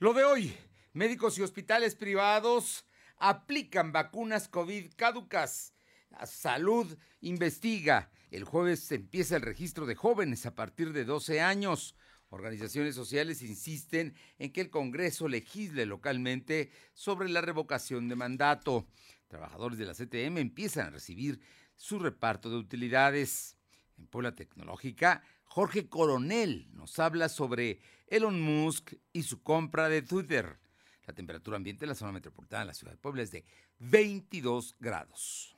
Lo de hoy, médicos y hospitales privados aplican vacunas COVID caducas. La salud investiga. El jueves empieza el registro de jóvenes a partir de 12 años. Organizaciones sociales insisten en que el Congreso legisle localmente sobre la revocación de mandato. Trabajadores de la CTM empiezan a recibir su reparto de utilidades. En Puebla Tecnológica, Jorge Coronel nos habla sobre Elon Musk y su compra de Twitter. La temperatura ambiente en la zona metropolitana de la ciudad de Puebla es de 22 grados.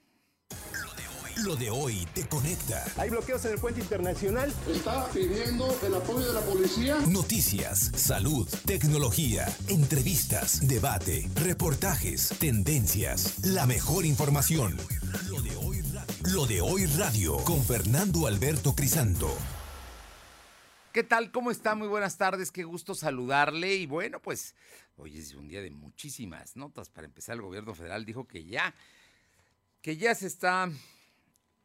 Lo de hoy te conecta. Hay bloqueos en el puente internacional. Está pidiendo el apoyo de la policía. Noticias, salud, tecnología, entrevistas, debate, reportajes, tendencias, la mejor información. Lo de hoy radio, Lo de hoy radio con Fernando Alberto Crisanto. ¿Qué tal? ¿Cómo está? Muy buenas tardes, qué gusto saludarle. Y bueno, pues hoy es un día de muchísimas notas. Para empezar, el gobierno federal dijo que ya, que ya se está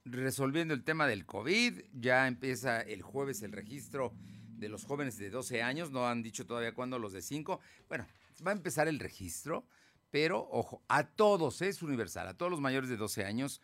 resolviendo el tema del COVID. Ya empieza el jueves el registro de los jóvenes de 12 años. No han dicho todavía cuándo los de 5. Bueno, va a empezar el registro, pero ojo, a todos, es universal, a todos los mayores de 12 años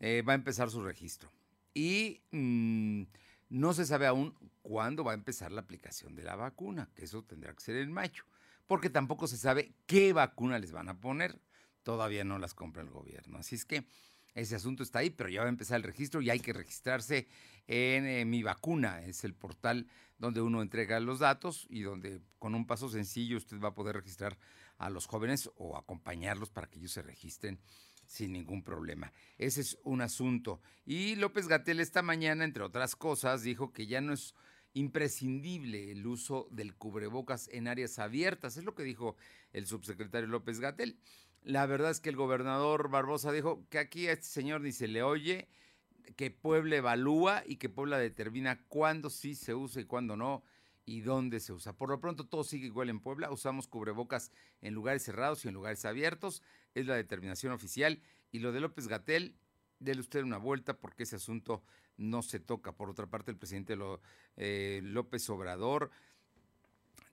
eh, va a empezar su registro. Y mmm, no se sabe aún cuándo va a empezar la aplicación de la vacuna, que eso tendrá que ser en mayo, porque tampoco se sabe qué vacuna les van a poner. Todavía no las compra el gobierno. Así es que ese asunto está ahí, pero ya va a empezar el registro y hay que registrarse en eh, Mi Vacuna. Es el portal donde uno entrega los datos y donde con un paso sencillo usted va a poder registrar a los jóvenes o acompañarlos para que ellos se registren sin ningún problema. Ese es un asunto. Y López Gatel esta mañana, entre otras cosas, dijo que ya no es imprescindible el uso del cubrebocas en áreas abiertas. Es lo que dijo el subsecretario López Gatel. La verdad es que el gobernador Barbosa dijo que aquí a este señor ni se le oye, que Puebla evalúa y que Puebla determina cuándo sí se usa y cuándo no y dónde se usa. Por lo pronto todo sigue igual en Puebla, usamos cubrebocas en lugares cerrados y en lugares abiertos, es la determinación oficial y lo de López Gatel, déle usted una vuelta porque ese asunto no se toca. Por otra parte, el presidente eh, López Obrador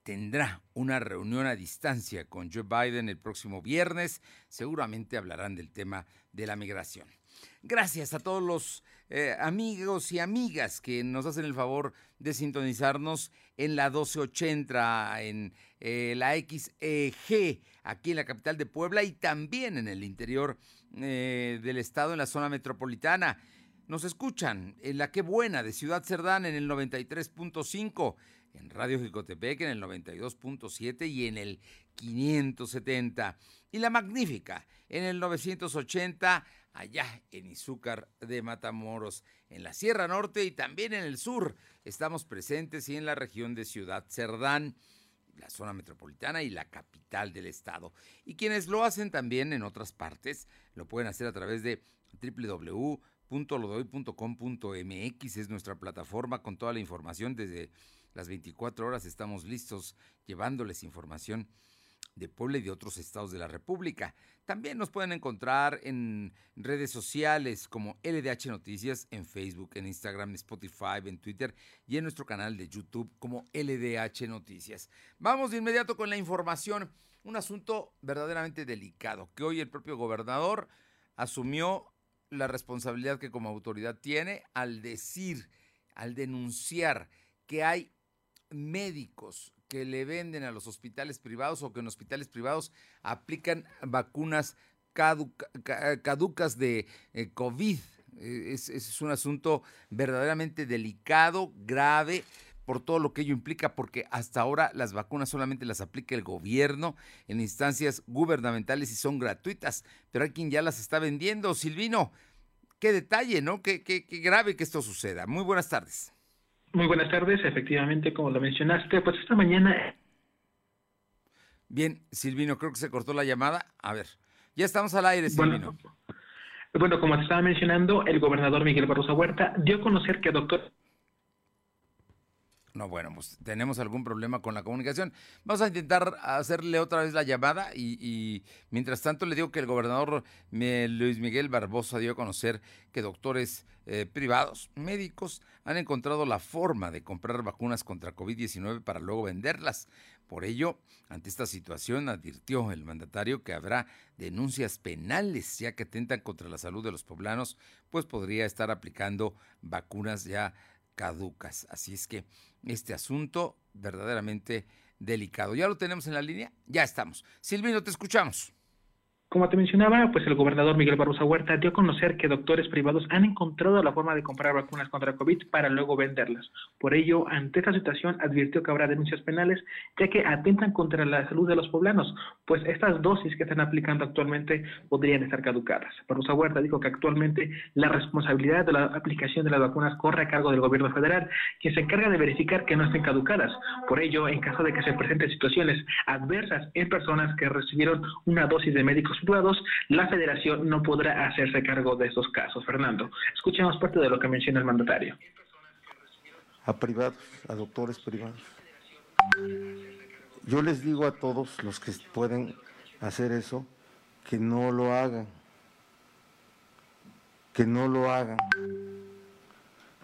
tendrá una reunión a distancia con Joe Biden el próximo viernes. Seguramente hablarán del tema de la migración. Gracias a todos los eh, amigos y amigas que nos hacen el favor de sintonizarnos en la 1280, en eh, la XEG, aquí en la capital de Puebla y también en el interior eh, del estado, en la zona metropolitana. Nos escuchan en la Qué Buena de Ciudad Cerdán en el 93.5, en Radio Jicotepec en el 92.7 y en el 570. Y la Magnífica en el 980 allá en Izúcar de Matamoros, en la Sierra Norte y también en el sur. Estamos presentes y en la región de Ciudad Cerdán, la zona metropolitana y la capital del estado. Y quienes lo hacen también en otras partes, lo pueden hacer a través de www.lodoy.com.mx, es nuestra plataforma con toda la información. Desde las 24 horas estamos listos llevándoles información de Puebla y de otros estados de la República. También nos pueden encontrar en redes sociales como LDH Noticias, en Facebook, en Instagram, en Spotify, en Twitter y en nuestro canal de YouTube como LDH Noticias. Vamos de inmediato con la información. Un asunto verdaderamente delicado, que hoy el propio gobernador asumió la responsabilidad que como autoridad tiene al decir, al denunciar que hay médicos que le venden a los hospitales privados o que en hospitales privados aplican vacunas caducas de eh, COVID. Eh, es, es un asunto verdaderamente delicado, grave, por todo lo que ello implica, porque hasta ahora las vacunas solamente las aplica el gobierno en instancias gubernamentales y son gratuitas, pero hay quien ya las está vendiendo. Silvino, qué detalle, ¿no? Qué, qué, qué grave que esto suceda. Muy buenas tardes. Muy buenas tardes, efectivamente, como lo mencionaste, pues esta mañana... Bien, Silvino, creo que se cortó la llamada. A ver, ya estamos al aire, Silvino. Bueno, bueno como te estaba mencionando, el gobernador Miguel Barroso Huerta dio a conocer que doctor... No, bueno, pues tenemos algún problema con la comunicación. Vamos a intentar hacerle otra vez la llamada y, mientras tanto le digo que el gobernador Luis Miguel Barbosa dio a conocer que doctores eh, privados, médicos, han encontrado la forma de comprar vacunas contra COVID-19 para luego venderlas. Por ello, ante esta situación, advirtió el mandatario que habrá denuncias penales ya que atentan contra la salud de los poblanos, pues podría estar aplicando vacunas ya caducas. Así es que este asunto verdaderamente delicado. ¿Ya lo tenemos en la línea? Ya estamos. Silvino, te escuchamos. Como te mencionaba, pues el gobernador Miguel Barroso Huerta dio a conocer que doctores privados han encontrado la forma de comprar vacunas contra COVID para luego venderlas. Por ello, ante esta situación, advirtió que habrá denuncias penales, ya que atentan contra la salud de los poblanos, pues estas dosis que están aplicando actualmente podrían estar caducadas. Barroso Huerta dijo que actualmente la responsabilidad de la aplicación de las vacunas corre a cargo del gobierno federal, quien se encarga de verificar que no estén caducadas. Por ello, en caso de que se presenten situaciones adversas en personas que recibieron una dosis de médicos la federación no podrá hacerse cargo de estos casos. Fernando, escuchemos parte de lo que menciona el mandatario. A privados, a doctores privados. Yo les digo a todos los que pueden hacer eso, que no lo hagan, que no lo hagan,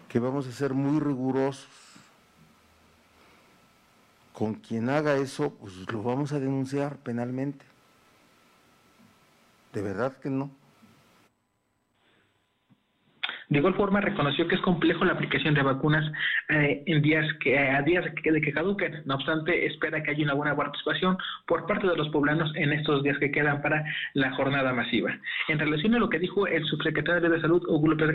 que vamos a ser muy rigurosos. Con quien haga eso, pues lo vamos a denunciar penalmente. De verdad que no. De igual forma, reconoció que es complejo la aplicación de vacunas eh, en días que, a días de que, caduquen. No obstante, espera que haya una buena participación por parte de los poblanos en estos días que quedan para la jornada masiva. En relación a lo que dijo el subsecretario de Salud, Hugo López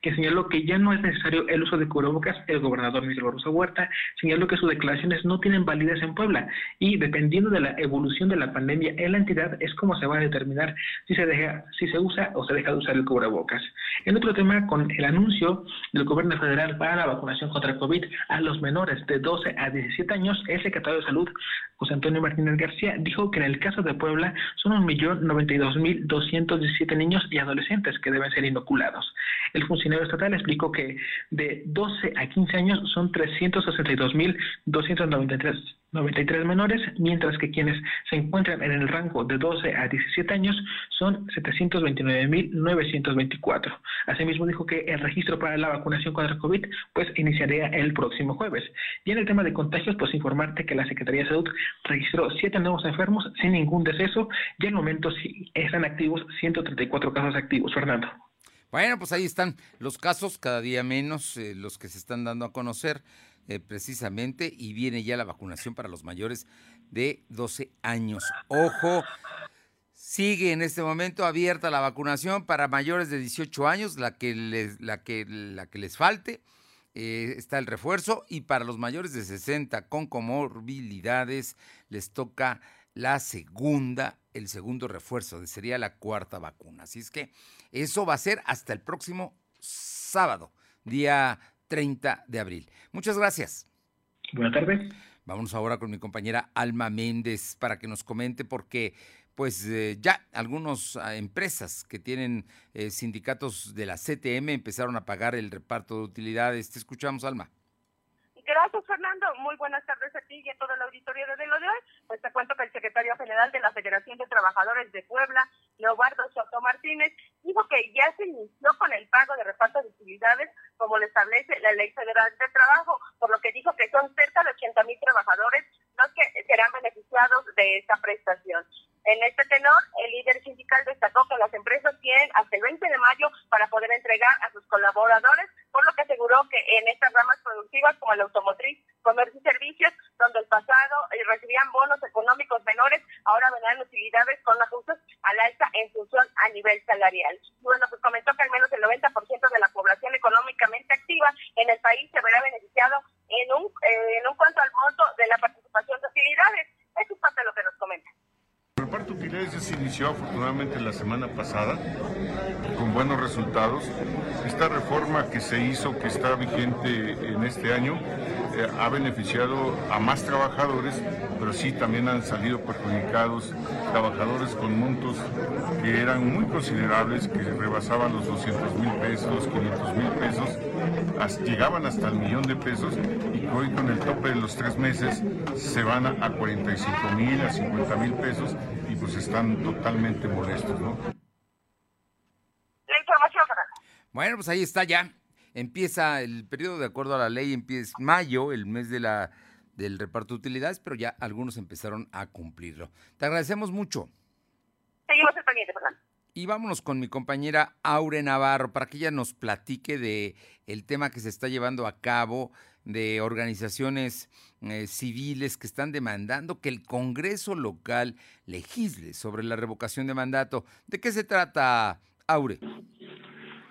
que señaló que ya no es necesario el uso de cubrebocas, el gobernador Miguel Barroso Huerta señaló que sus declaraciones no tienen validez en Puebla y dependiendo de la evolución de la pandemia en la entidad es como se va a determinar si se deja, si se usa o se deja de usar el cubrebocas. En otro tema, con el anuncio del gobierno federal para la vacunación contra el COVID a los menores de 12 a 17 años, el secretario de Salud, José Antonio Martínez García, dijo que en el caso de Puebla son 1.092.217 niños y adolescentes que deben ser inoculados. El funcionario estatal explicó que de 12 a 15 años son 362.293 93 menores, mientras que quienes se encuentran en el rango de 12 a 17 años son 729.924. Asimismo dijo que el registro para la vacunación contra el COVID pues iniciaría el próximo jueves. Y en el tema de contagios, pues informarte que la Secretaría de Salud registró 7 nuevos enfermos sin ningún deceso y al momento sí están activos 134 casos activos. Fernando. Bueno, pues ahí están los casos, cada día menos eh, los que se están dando a conocer. Eh, precisamente y viene ya la vacunación para los mayores de 12 años. Ojo, sigue en este momento abierta la vacunación para mayores de 18 años, la que les, la que, la que les falte. Eh, está el refuerzo y para los mayores de 60 con comorbilidades les toca la segunda, el segundo refuerzo, sería la cuarta vacuna. Así es que eso va a ser hasta el próximo sábado, día 30 de abril. Muchas gracias. Buenas tardes. Vamos ahora con mi compañera Alma Méndez para que nos comente porque pues eh, ya algunas ah, empresas que tienen eh, sindicatos de la CTM empezaron a pagar el reparto de utilidades. Te escuchamos, Alma. Gracias, Fernando. Muy buenas tardes a ti y a todo el auditorio de lo de hoy. Pues te cuento que el secretario general de la Federación de Trabajadores de Puebla, Leobardo Soto Martínez, dijo que ya se inició con el pago de reparto de utilidades como lo establece la Ley Federal de Trabajo, por lo que dijo que son cerca de 80 mil trabajadores los que serán beneficiados de esta prestación. En este tenor, el líder sindical destacó que las empresas tienen hasta el 20 de mayo para poder entregar a sus colaboradores, por lo que aseguró que en estas ramas productivas como el automotriz, comercio y servicios, donde el pasado eh, recibían bonos económicos menores, ahora vendrán utilidades con ajustes al alza en función a nivel salarial. Bueno, pues comentó que al menos el 90% de la población económicamente activa en el país se verá beneficiado en un, eh, en un cuanto al monto de la participación de utilidades. Eso es parte de lo que nos comenta. Reparto de utilidades ya se inició afortunadamente la semana pasada con buenos resultados. Esta reforma que se hizo, que está vigente en este año, eh, ha beneficiado a más trabajadores, pero sí también han salido perjudicados trabajadores con montos que eran muy considerables, que rebasaban los 200 mil pesos, los 500 mil pesos, llegaban hasta el millón de pesos y hoy con el tope de los tres meses se van a, 45 mil, a 50 mil pesos pues están totalmente molestos, ¿no? La información, Bueno, pues ahí está ya empieza el periodo de acuerdo a la ley, empieza mayo, el mes de la, del reparto de utilidades, pero ya algunos empezaron a cumplirlo. Te agradecemos mucho. Seguimos el pendiente, Fernando. Y vámonos con mi compañera Aure Navarro para que ella nos platique de el tema que se está llevando a cabo de organizaciones eh, civiles que están demandando que el Congreso local legisle sobre la revocación de mandato. ¿De qué se trata, Aure?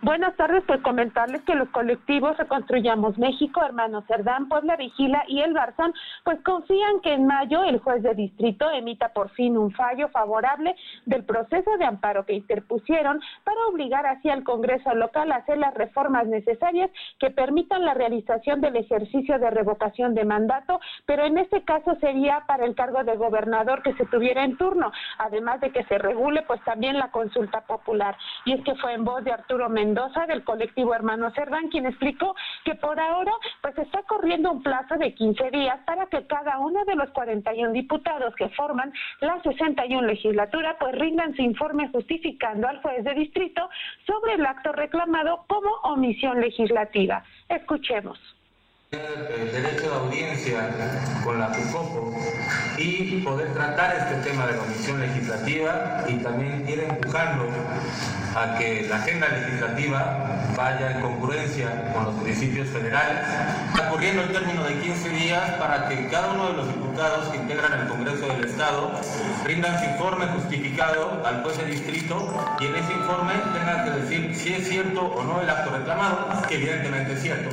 Buenas tardes, pues comentarles que los colectivos Reconstruyamos México, Hermanos Cerdán, Puebla Vigila y El Barzón, pues confían que en mayo el juez de distrito emita por fin un fallo favorable del proceso de amparo que interpusieron para obligar así al Congreso local a hacer las reformas necesarias que permitan la realización del ejercicio de revocación de mandato, pero en este caso sería para el cargo de gobernador que se tuviera en turno, además de que se regule pues también la consulta popular. Y es que fue en voz de Arturo Mendoza Mendoza del colectivo Hermanos Cerdán, quien explicó que por ahora pues está corriendo un plazo de 15 días para que cada uno de los 41 diputados que forman la 61 legislatura pues rindan su informe justificando al juez de distrito sobre el acto reclamado como omisión legislativa. Escuchemos el derecho de audiencia con la CUCOPO y poder tratar este tema de la comisión legislativa y también ir empujando a que la agenda legislativa vaya en congruencia con los principios federales. Está corriendo el término de 15 días para que cada uno de los diputados que integran el Congreso del Estado rindan su informe justificado al juez de distrito y en ese informe tengan que decir si es cierto o no el acto reclamado, que evidentemente es cierto.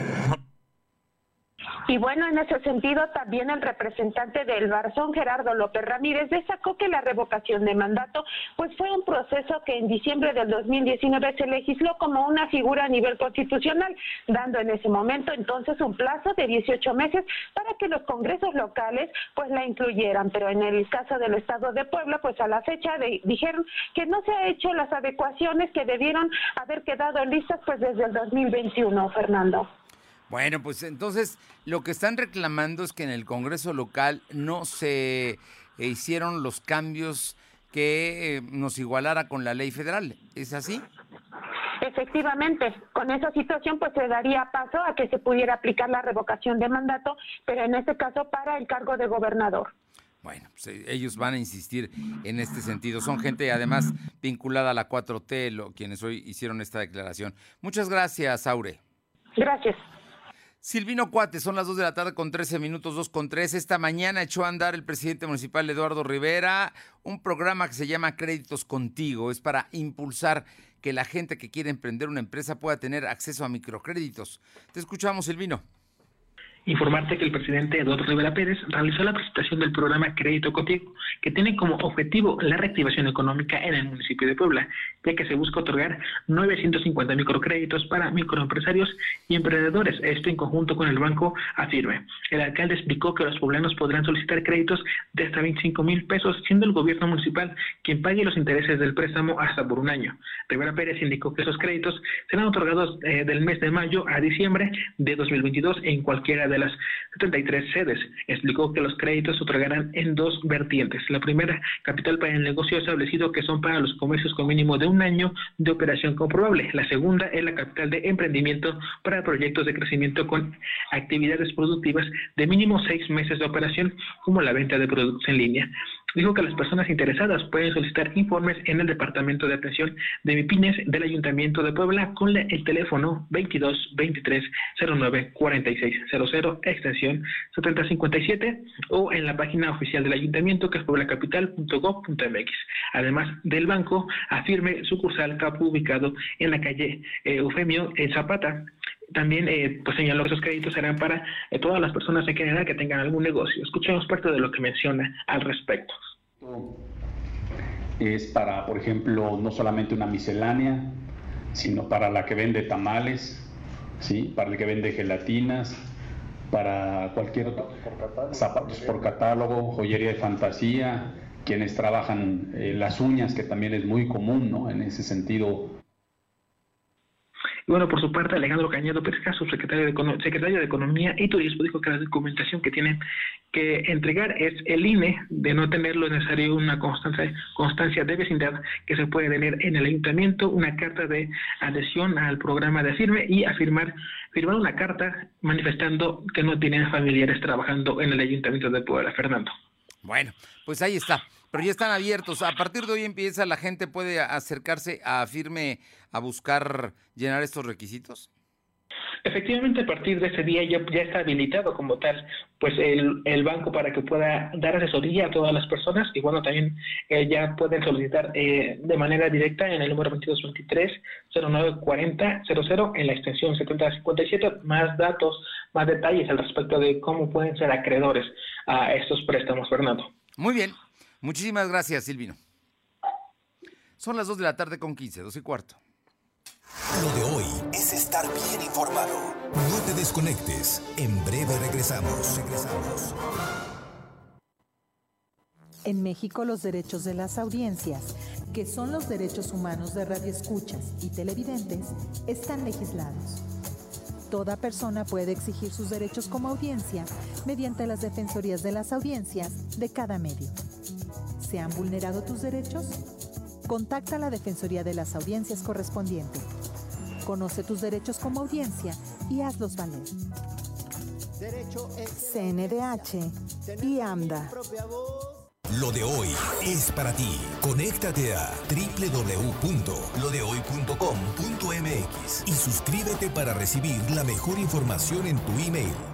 Y bueno, en ese sentido, también el representante del Barzón, Gerardo López Ramírez, destacó que la revocación de mandato pues fue un proceso que en diciembre del 2019 se legisló como una figura a nivel constitucional, dando en ese momento entonces un plazo de 18 meses para que los congresos locales pues la incluyeran. Pero en el caso del Estado de Puebla, pues a la fecha dijeron que no se ha hecho las adecuaciones que debieron haber quedado listas pues desde el 2021, Fernando. Bueno, pues entonces lo que están reclamando es que en el Congreso local no se hicieron los cambios que eh, nos igualara con la ley federal. ¿Es así? Efectivamente, con esa situación pues se daría paso a que se pudiera aplicar la revocación de mandato, pero en este caso para el cargo de gobernador. Bueno, pues eh, ellos van a insistir en este sentido. Son gente además vinculada a la 4T, lo, quienes hoy hicieron esta declaración. Muchas gracias, Aure. Gracias. Silvino Cuate, son las 2 de la tarde con 13 minutos, 2 con 3. Esta mañana echó a andar el presidente municipal Eduardo Rivera un programa que se llama Créditos Contigo. Es para impulsar que la gente que quiere emprender una empresa pueda tener acceso a microcréditos. Te escuchamos, Silvino. Informarte que el presidente Eduardo Rivera Pérez realizó la presentación del programa Crédito Contigo, que tiene como objetivo la reactivación económica en el municipio de Puebla, ya que se busca otorgar 950 microcréditos para microempresarios y emprendedores, esto en conjunto con el banco Afirme. El alcalde explicó que los poblanos podrán solicitar créditos de hasta 25 mil pesos, siendo el gobierno municipal quien pague los intereses del préstamo hasta por un año. Rivera Pérez indicó que esos créditos serán otorgados eh, del mes de mayo a diciembre de 2022 en cualquiera de de las 73 sedes. Explicó que los créditos se otorgarán en dos vertientes. La primera, capital para el negocio establecido que son para los comercios con mínimo de un año de operación comprobable. La segunda es la capital de emprendimiento para proyectos de crecimiento con actividades productivas de mínimo seis meses de operación, como la venta de productos en línea. Dijo que las personas interesadas pueden solicitar informes en el Departamento de Atención de MIPINES del Ayuntamiento de Puebla con el teléfono 22 23 09 46 00 extensión 7057 o en la página oficial del Ayuntamiento que es pueblacapital.gov.mx. Además del banco, afirme sucursal CAPU ubicado en la calle eh, Eufemio Zapata también eh, pues señaló que esos créditos serán para eh, todas las personas en general que tengan algún negocio. Escuchemos parte de lo que menciona al respecto. Es para, por ejemplo, no solamente una miscelánea, sino para la que vende tamales, ¿sí? para el que vende gelatinas, para cualquier otro, zapatos por catálogo, joyería de fantasía, quienes trabajan eh, las uñas, que también es muy común, ¿no? En ese sentido, y bueno, por su parte, Alejandro Cañedo Pesca, subsecretario de, secretario de Economía y Turismo, dijo que la documentación que tienen que entregar es el INE, de no tener lo necesario una constancia, constancia de vecindad que se puede tener en el ayuntamiento, una carta de adhesión al programa de firme y afirmar firmar una carta manifestando que no tienen familiares trabajando en el ayuntamiento de Puebla, Fernando. Bueno, pues ahí está pero ya están abiertos. A partir de hoy empieza, la gente puede acercarse a Firme a buscar llenar estos requisitos. Efectivamente, a partir de ese día ya, ya está habilitado como tal, pues el, el, banco para que pueda dar asesoría a todas las personas y bueno, también eh, ya pueden solicitar eh, de manera directa en el número 2223-094000 en la extensión 7057 más datos, más detalles al respecto de cómo pueden ser acreedores a estos préstamos, Fernando. Muy bien, Muchísimas gracias, Silvino. Son las 2 de la tarde con 15, 2 y cuarto. Lo de hoy es estar bien informado. No te desconectes. En breve regresamos. Regresamos. En México los derechos de las audiencias, que son los derechos humanos de radioescuchas y televidentes, están legislados. Toda persona puede exigir sus derechos como audiencia mediante las defensorías de las audiencias de cada medio. ¿Se han vulnerado tus derechos? Contacta a la Defensoría de las Audiencias correspondiente. Conoce tus derechos como audiencia y hazlos valer. CNDH y AMDA. Lo de hoy es para ti. Conéctate a www.lodehoy.com.mx y suscríbete para recibir la mejor información en tu email.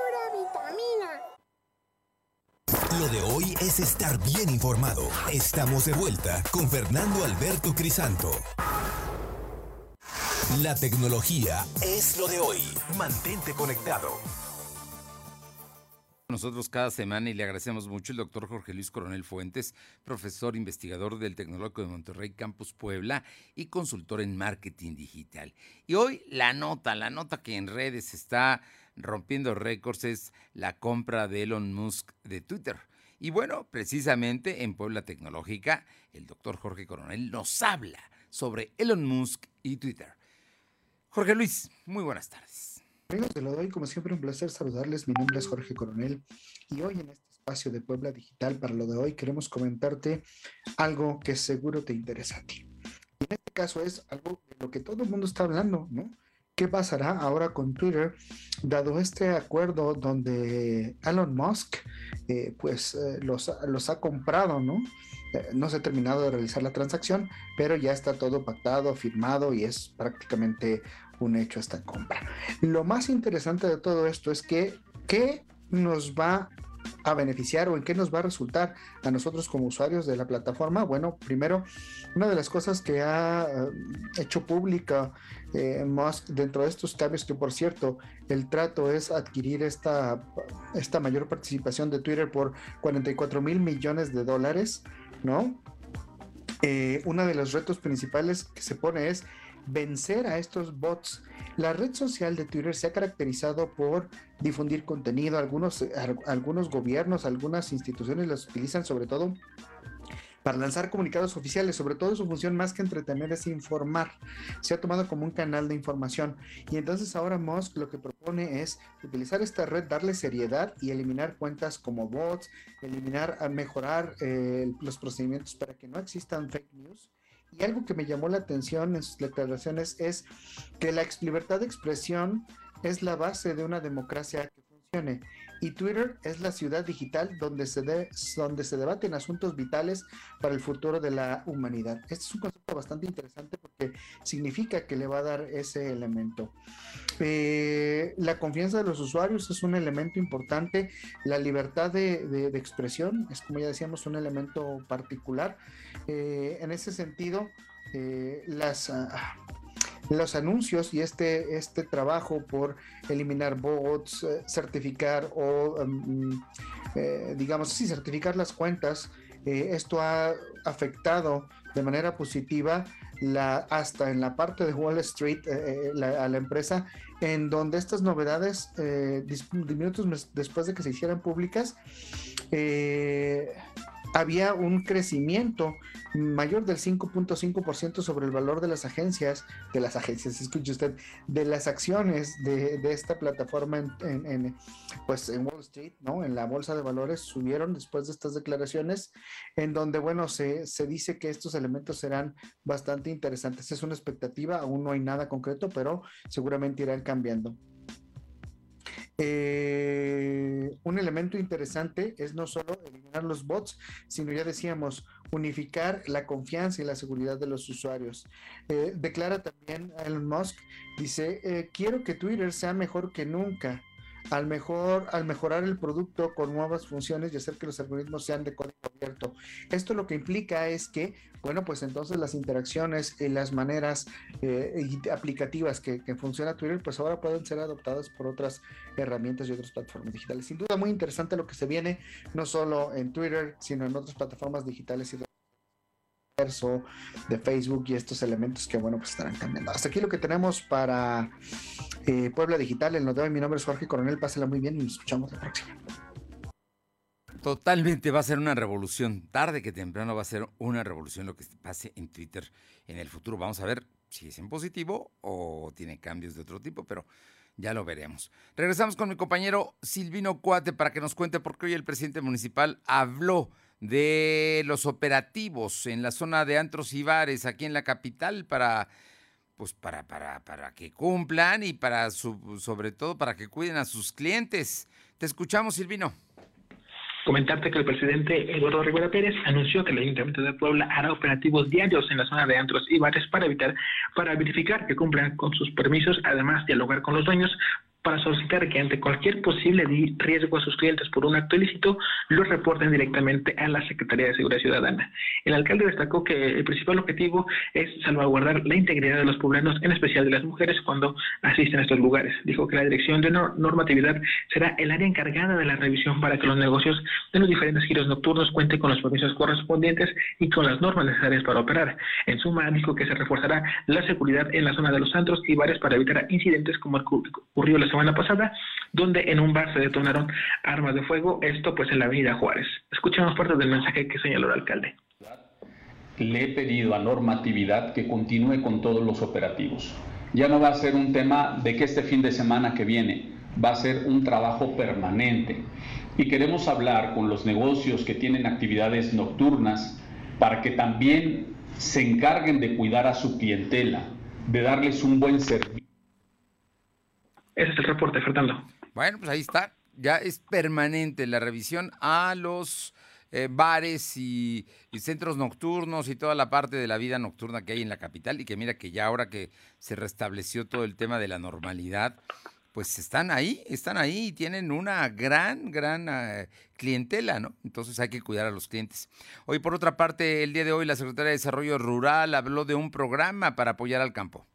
Pura vitamina. Lo de hoy es estar bien informado. Estamos de vuelta con Fernando Alberto Crisanto. La tecnología es lo de hoy. Mantente conectado. Nosotros cada semana y le agradecemos mucho el doctor Jorge Luis Coronel Fuentes, profesor investigador del Tecnológico de Monterrey Campus Puebla y consultor en marketing digital. Y hoy la nota, la nota que en redes está rompiendo récords es la compra de Elon Musk de Twitter. Y bueno, precisamente en Puebla Tecnológica, el doctor Jorge Coronel nos habla sobre Elon Musk y Twitter. Jorge Luis, muy buenas tardes. Amigos de lo doy, como siempre, un placer saludarles. Mi nombre es Jorge Coronel y hoy en este espacio de Puebla Digital para lo de hoy queremos comentarte algo que seguro te interesa a ti. En este caso es algo de lo que todo el mundo está hablando, ¿no? ¿Qué pasará ahora con Twitter, dado este acuerdo donde Elon Musk eh, pues eh, los, los, ha comprado, ¿no? Eh, no se ha terminado de realizar la transacción, pero ya está todo pactado, firmado y es prácticamente un hecho esta compra. Lo más interesante de todo esto es que, ¿qué nos va a beneficiar o en qué nos va a resultar a nosotros como usuarios de la plataforma? Bueno, primero, una de las cosas que ha hecho pública eh, Musk dentro de estos cambios, que por cierto, el trato es adquirir esta, esta mayor participación de Twitter por 44 mil millones de dólares, ¿no? Eh, uno de los retos principales que se pone es vencer a estos bots. La red social de Twitter se ha caracterizado por difundir contenido. Algunos, algunos gobiernos, algunas instituciones las utilizan sobre todo para lanzar comunicados oficiales, sobre todo su función más que entretener es informar. Se ha tomado como un canal de información y entonces ahora Musk lo que propone es utilizar esta red, darle seriedad y eliminar cuentas como bots, eliminar, mejorar eh, los procedimientos para que no existan fake news. Y algo que me llamó la atención en sus declaraciones es que la libertad de expresión es la base de una democracia Y Twitter es la ciudad digital donde se, de, donde se debaten asuntos vitales para el futuro de la humanidad. Este es un concepto bastante interesante porque significa que le va a dar ese elemento. Eh, la confianza de los usuarios es un elemento importante. La libertad de, de, expresión es, como ya decíamos, un elemento particular. Eh, en ese sentido, eh, las... Uh, los anuncios y este, este trabajo por eliminar bots, eh, certificar o, um, eh, digamos, sí, certificar las cuentas, eh, esto ha afectado de manera positiva la, hasta en la parte de Wall Street eh, la, a la empresa, en donde estas novedades, eh, minutos después de que se hicieran públicas, eh, había un crecimiento mayor del 5.5% sobre el valor de las agencias, de las agencias, escuche usted, de las acciones de, de esta plataforma en, en, en, pues en Wall Street, ¿no? En la bolsa de valores subieron después de estas declaraciones, en donde, bueno, se, se dice que estos elementos serán bastante interesantes. Es una expectativa, aún no hay nada concreto, pero seguramente irán cambiando. Eh, un elemento interesante es no solo eliminar los bots, sino ya decíamos, unificar la confianza y la seguridad de los usuarios. Eh, declara también Elon Musk, dice, eh, quiero que Twitter sea mejor que nunca. Al, mejor, al mejorar el producto con nuevas funciones y hacer que los algoritmos sean de código abierto. Esto lo que implica es que, bueno, pues entonces las interacciones y las maneras eh, aplicativas que, que, funciona Twitter, pues ahora pueden ser adoptadas por otras herramientas y otras plataformas digitales. Sin duda muy interesante lo que se viene, no solo en Twitter, sino en otras plataformas digitales y de Facebook y estos elementos que bueno pues estarán cambiando. Hasta aquí lo que tenemos para eh, Puebla Digital. De hoy mi nombre es Jorge Coronel, pásela muy bien y nos escuchamos la próxima. Totalmente va a ser una revolución. Tarde que temprano va a ser una revolución lo que pase en Twitter en el futuro. Vamos a ver si es en positivo o tiene cambios de otro tipo, pero ya lo veremos. Regresamos con mi compañero Silvino Cuate para que nos cuente por qué hoy el presidente municipal habló de los operativos en la zona de antros y bares aquí en la capital para pues para, para, para que cumplan y para su, sobre todo para que cuiden a sus clientes. Te escuchamos, Silvino. Comentarte que el presidente Eduardo Rivera Pérez anunció que el Ayuntamiento de Puebla hará operativos diarios en la zona de antros y bares para evitar, para verificar que cumplan con sus permisos, además dialogar con los dueños para solicitar que ante cualquier posible riesgo a sus clientes por un acto ilícito, lo reporten directamente a la Secretaría de Seguridad Ciudadana. El alcalde destacó que el principal objetivo es salvaguardar la integridad de los poblanos, en especial de las mujeres, cuando asisten a estos lugares. Dijo que la Dirección de Normatividad será el área encargada de la revisión para que los negocios de los diferentes giros nocturnos cuenten con los permisos correspondientes y con las normas necesarias para operar. En suma, dijo que se reforzará la seguridad en la zona de los antros y bares para evitar incidentes como ocurrió la semana pasada, donde en un bar se detonaron armas de fuego, esto pues en la avenida Juárez. Escuchemos parte del mensaje que señaló el alcalde. Le he pedido a normatividad que continúe con todos los operativos. Ya no va a ser un tema de que este fin de semana que viene, va a ser un trabajo permanente. Y queremos hablar con los negocios que tienen actividades nocturnas para que también se encarguen de cuidar a su clientela, de darles un buen servicio ese es el reporte, Fernando. Bueno, pues ahí está. Ya es permanente la revisión a los eh, bares y, centros nocturnos y toda la parte de la vida nocturna que hay en la capital y que mira que ya ahora que se restableció todo el tema de la normalidad, pues están ahí, están ahí y tienen una gran, gran uh, clientela, ¿no? Entonces hay que cuidar a los clientes. Hoy, por otra parte, el día de hoy la Secretaría de Desarrollo Rural habló de un programa para apoyar al campo.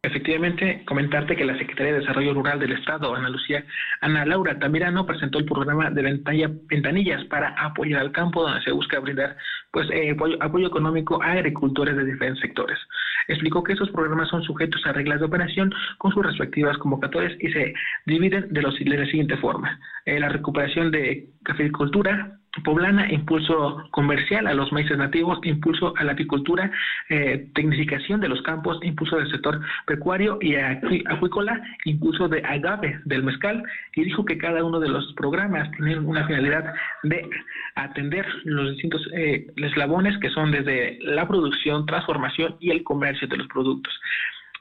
Efectivamente, comentarte que la Secretaría de Desarrollo Rural del Estado, Ana Lucía, Ana Laura Tamirano, presentó el programa de ventalla, ventanillas para apoyar al campo, donde se busca brindar pues eh, apoyo, apoyo, económico a agricultores de diferentes sectores. Explicó que estos programas son sujetos a reglas de operación con sus respectivas convocatorias y se dividen de, los, de la siguiente forma. Eh, la recuperación de cafeicultura, poblana, impulso comercial a los maíces nativos, impulso a la apicultura, eh, tecnificación de los campos, impulso del sector pecuario y acuícola, impulso de agave del mezcal, y dijo que cada uno de los programas tiene una finalidad de atender los distintos eh, eslabones que son desde la producción, transformación y el comercio de los productos.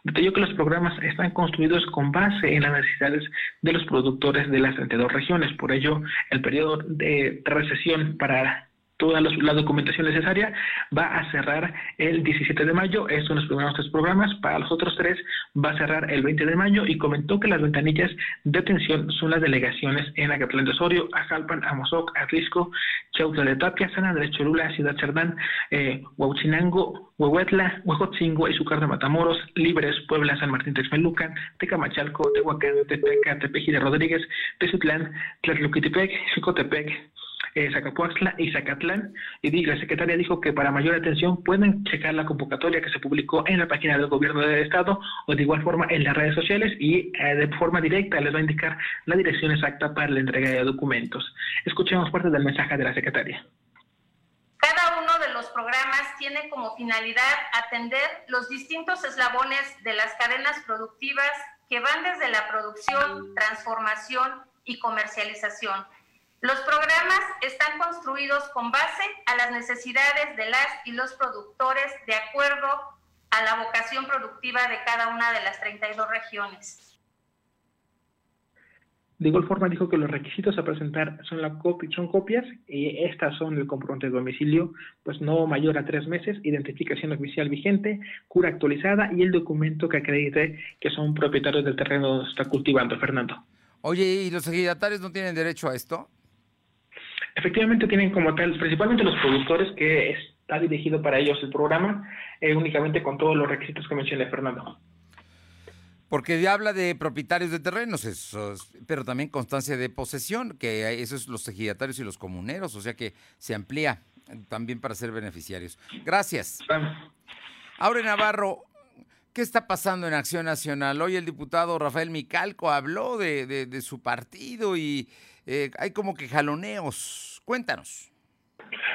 Detalló que los programas están construidos con base en las necesidades de los productores de las 32 regiones. Por ello, el periodo de recesión para toda la documentación necesaria, va a cerrar el 17 de mayo. Estos son los primeros tres programas. Para los otros tres va a cerrar el 20 de mayo y comentó que las ventanillas de atención son las delegaciones en Acatlán de Osorio, Ajalpan, Amozoc, Atlisco, Chautla de Tapia, San Andrés Cholula, Ciudad Cerdán, eh, Huauchinango, Huehuetla, Huejotzingo, Izucar de Matamoros, Libres, Puebla, San Martín Texmelucan, Tecamachalco, Tehuacán, Tepeca, Tepeji de Rodríguez, Tezutlán, Tlatlupquitepec, Xicotepec, eh, Zacapuaxtla y Zacatlán. Y la secretaria dijo que para mayor atención pueden checar la convocatoria que se publicó en la página del gobierno del estado o de igual forma en las redes sociales y eh, de forma directa les va a indicar la dirección exacta para la entrega de documentos. Escuchemos parte del mensaje de la secretaria. Cada uno de los programas tiene como finalidad atender los distintos eslabones de las cadenas productivas que van desde la producción, transformación y comercialización los programas están construidos con base a las necesidades de las y los productores de acuerdo a la vocación productiva de cada una de las 32 regiones. De igual forma dijo que los requisitos a presentar son, la son copias y estas son el comprobante de domicilio, pues no mayor a tres meses, identificación oficial vigente, cura actualizada y el documento que acredite que son propietarios del terreno donde se está cultivando, Fernando. Oye, ¿y los ejidatarios no tienen derecho a esto? Efectivamente tienen como tal, principalmente los productores, que está dirigido para ellos el programa, eh, únicamente con todos los requisitos que mencioné Fernando. Porque habla de propietarios de terrenos, pero también constancia de posesión, que eso es los ejidatarios y los comuneros, o sea que se amplía también para ser beneficiarios. Gracias. Aure Navarro, ¿qué está pasando en Acción Nacional? Hoy el diputado Rafael Micalco habló de su partido y eh, hay como que jaloneos. Cuéntanos.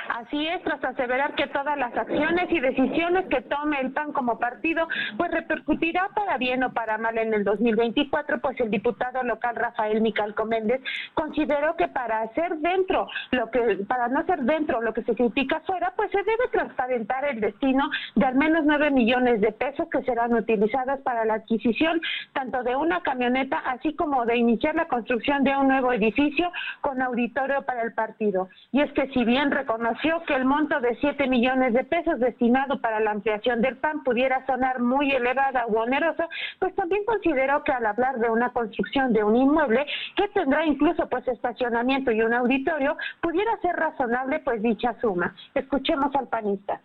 Así es, tras aseverar que todas las acciones y decisiones que tome el PAN como partido, pues repercutirá para bien o para mal en el 2024, pues el diputado local Rafael Micalco Méndez consideró que para hacer dentro lo que, para no hacer dentro lo que se critica fuera, pues se debe transparentar el destino de al menos nueve millones de pesos que serán utilizadas para la adquisición tanto de una camioneta así como de iniciar la construcción de un nuevo edificio con auditorio para el partido. Y es que si bien reconoce que el monto de 7 millones de pesos destinado para la ampliación del PAN pudiera sonar muy elevada o onerosa, pues también consideró que al hablar de una construcción de un inmueble que tendrá incluso pues estacionamiento y un auditorio, pudiera ser razonable pues dicha suma. Escuchemos al panista.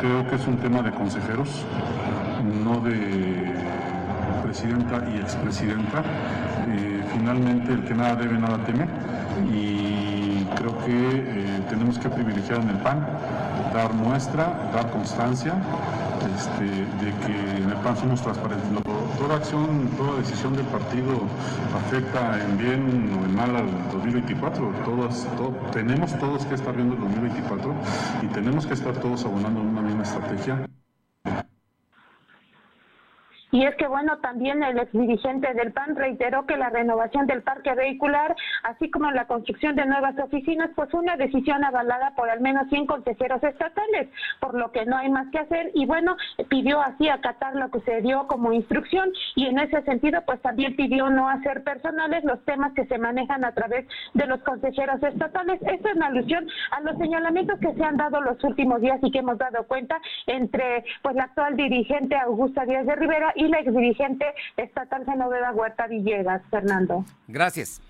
Creo que es un tema de consejeros, no de presidenta y expresidenta. Eh, finalmente el que nada debe, nada teme. Y creo que eh, tenemos que privilegiar en el PAN, dar muestra, dar constancia este, de que en el PAN somos transparentes. Toda acción, toda decisión del partido afecta en bien o en mal al 2024. Todas, tenemos todos que estar viendo el 2024 y tenemos que estar todos abonando en una misma estrategia. Y es que, bueno, también el ex dirigente del PAN reiteró que la renovación del parque vehicular, así como la construcción de nuevas oficinas, pues una decisión avalada por al menos 100 consejeros estatales, por lo que no hay más que hacer. Y bueno, pidió así acatar lo que se dio como instrucción y en ese sentido, pues también pidió no hacer personales los temas que se manejan a través de los consejeros estatales. Esto en alusión a los señalamientos que se han dado los últimos días y que hemos dado cuenta entre pues la actual dirigente Augusta Díaz de Rivera y la ex dirigente estatal Genoveva Huerta Villegas, Fernando. Gracias.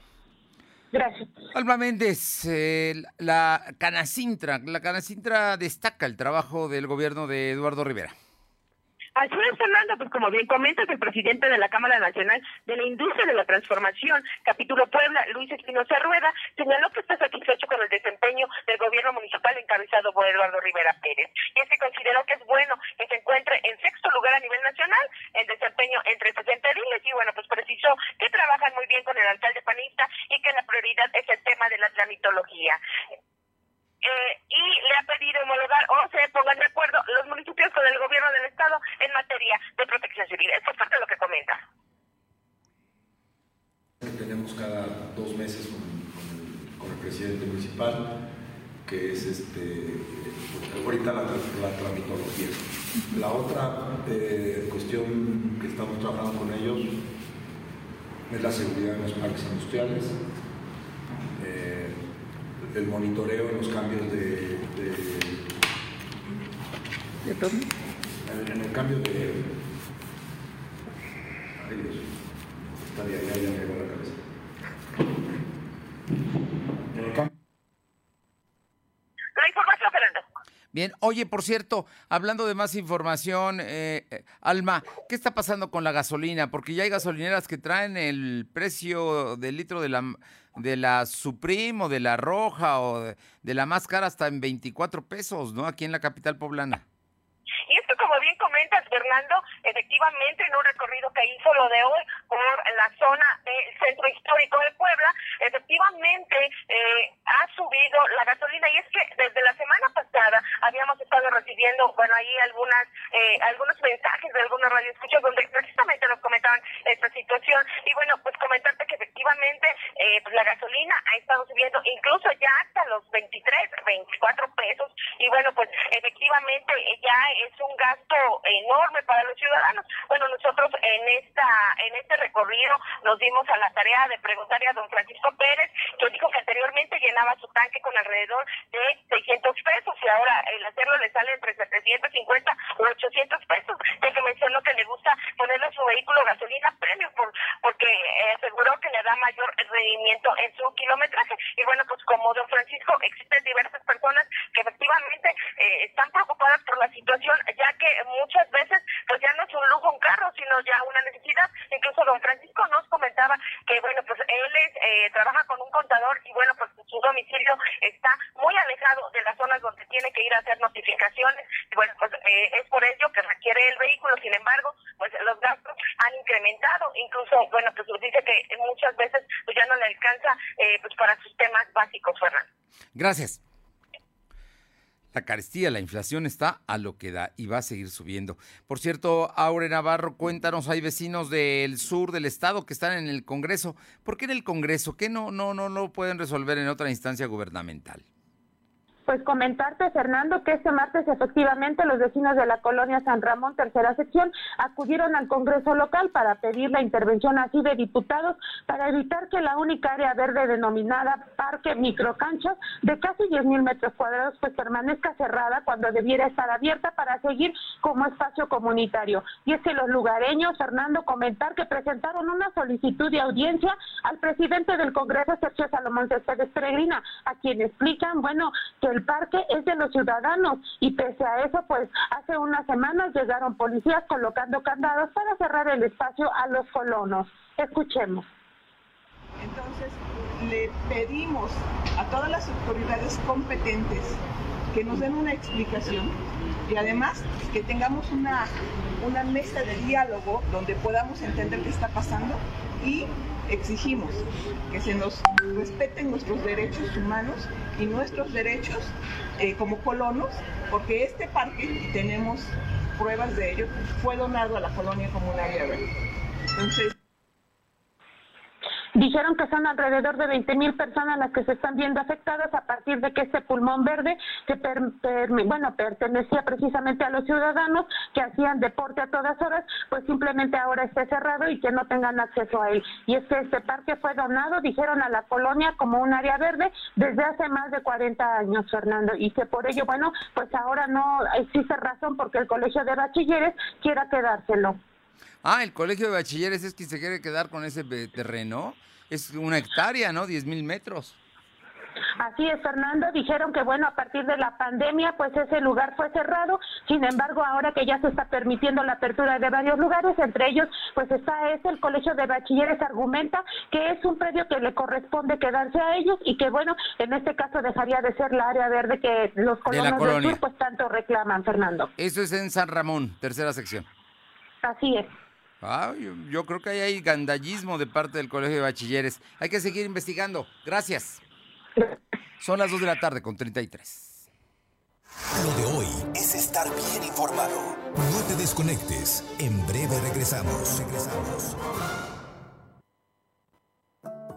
Gracias. Alba Méndez, eh, la Canacintra, la Canacintra destaca el trabajo del gobierno de Eduardo Rivera. Así es, Fernando, pues como bien comentas, el presidente de la Cámara Nacional de la Industria de la Transformación, capítulo Puebla, Luis Espinosa Rueda, señaló que está satisfecho con el desempeño del gobierno municipal encabezado por Eduardo Rivera Pérez. Y es que consideró que es bueno que se encuentre en sexto lugar a nivel nacional el desempeño entre 60 ediles y bueno, pues precisó que trabajan muy bien con el alcalde panista y que la prioridad es el tema de la tramitología. Eh, y le ha pedido homologar o se pongan de acuerdo los municipios con el gobierno del estado en materia de protección civil. Esto es parte de lo que comenta. Tenemos cada dos meses con, el, presidente municipal que es este, ahorita la, la tramitología. La otra eh, cuestión que estamos trabajando con ellos es la seguridad en los parques industriales, eh, el monitoreo en los cambios de... de, en, en el cambio de... Ay Dios, está bien, ya, ya me llegó la cabeza. En el cambio La información, Fernando. Bien, oye, por cierto, hablando de más información, eh, eh, Alma, ¿qué está pasando con la gasolina? Porque ya hay gasolineras que traen el precio del litro de la, de la Supreme o de la Roja o de, de la más cara hasta en 24 pesos, ¿no? Aquí en la capital poblana. Y esto, como bien comentas, Fernando, efectivamente en un recorrido que hizo lo de hoy por la zona del centro histórico de Puebla, efectivamente eh, ha subido la gasolina. Y es que desde la semana pasada habíamos estado recibiendo, bueno, ahí algunas eh, algunos mensajes de algunos radioescuchas donde precisamente nos comentaban esta situación. Y bueno, pues comentarte que efectivamente eh, pues la gasolina ha estado subiendo incluso ya hasta los 23, 24 pesos. Y bueno, pues efectivamente ya es un gasto enorme para los ciudadanos. Bueno, nosotros en esta en este recorrido nos dimos a la tarea de preguntarle a don Francisco Pérez, que dijo que anteriormente llenaba su tanque con alrededor de 600 pesos y ahora el hacerlo le sale entre 750 o 800 pesos, ya que mencionó que le gusta ponerle a su vehículo gasolina premium por, porque eh, aseguró que le da mayor rendimiento en su kilometraje. Y bueno, pues como don Francisco, existen diversas personas que efectivamente eh, están preocupadas por la situación, ya que muchas veces pues ya no es un lujo un carro, sino ya una necesidad. Incluso don Francisco nos comentaba que bueno, pues él es, eh, trabaja con un contador y bueno, pues su domicilio está muy alejado de las zonas donde tiene que ir a hacer notificaciones. Y bueno, pues eh, es por ello que requiere el vehículo. Sin embargo, pues los gastos han incrementado. Incluso, bueno, pues dice que muchas veces pues ya no le alcanza eh, pues para sus temas básicos, Fernando. Gracias. La carestía, la inflación está a lo que da y va a seguir subiendo. Por cierto, Aure Navarro, cuéntanos, hay vecinos del sur del estado que están en el Congreso. ¿Por qué en el Congreso? ¿Qué no, no, no, no pueden resolver en otra instancia gubernamental? Pues comentarte, Fernando, que este martes efectivamente los vecinos de la colonia San Ramón, tercera sección, acudieron al Congreso local para pedir la intervención así de diputados para evitar que la única área verde denominada Parque Microcanchas de casi 10 mil metros cuadrados pues permanezca cerrada cuando debiera estar abierta para seguir como espacio comunitario. Y es que los lugareños, Fernando, comentar que presentaron una solicitud de audiencia al presidente del Congreso, Sergio Salomón Céspedes Peregrina, a quien explican, bueno, que el parque es de los ciudadanos y pese a eso, pues hace unas semanas llegaron policías colocando candados para cerrar el espacio a los colonos. Escuchemos. Entonces, le pedimos a todas las autoridades competentes que nos den una explicación y además que tengamos una, una mesa de diálogo donde podamos entender qué está pasando y exigimos que se nos respeten nuestros derechos humanos y nuestros derechos eh, como colonos, porque este parque, tenemos pruebas de ello, fue donado a la colonia como área verde. Entonces, Dijeron que son alrededor de 20 mil personas las que se están viendo afectadas a partir de que este pulmón verde, que per, bueno, pertenecía precisamente a los ciudadanos que hacían deporte a todas horas, pues simplemente ahora esté cerrado y que no tengan acceso a él. Y es que este parque fue donado, dijeron, a la colonia como un área verde desde hace más de 40 años, Fernando, y que por ello, bueno, pues ahora no existe razón porque el Colegio de Bachilleres quiera quedárselo. Ah, el colegio de bachilleres es quien se quiere quedar con ese terreno. Es una hectárea, ¿no? 10 mil metros. Así es, Fernando. Dijeron que, bueno, a partir de la pandemia, pues ese lugar fue cerrado. Sin embargo, ahora que ya se está permitiendo la apertura de varios lugares, entre ellos, pues está ese, el Colegio de Bachilleres argumenta que es un predio que le corresponde quedarse a ellos y que, bueno, en este caso dejaría de ser la área verde que los colonos del sur, pues tanto reclaman, Fernando. Eso es en San Ramón, tercera sección. Así es. Ah, yo, creo que ahí hay gandallismo de parte del Colegio de Bachilleres. Hay que seguir investigando. Gracias. Son las 2 de la tarde con 33. Lo de hoy es estar bien informado. No te desconectes. En breve regresamos. Regresamos.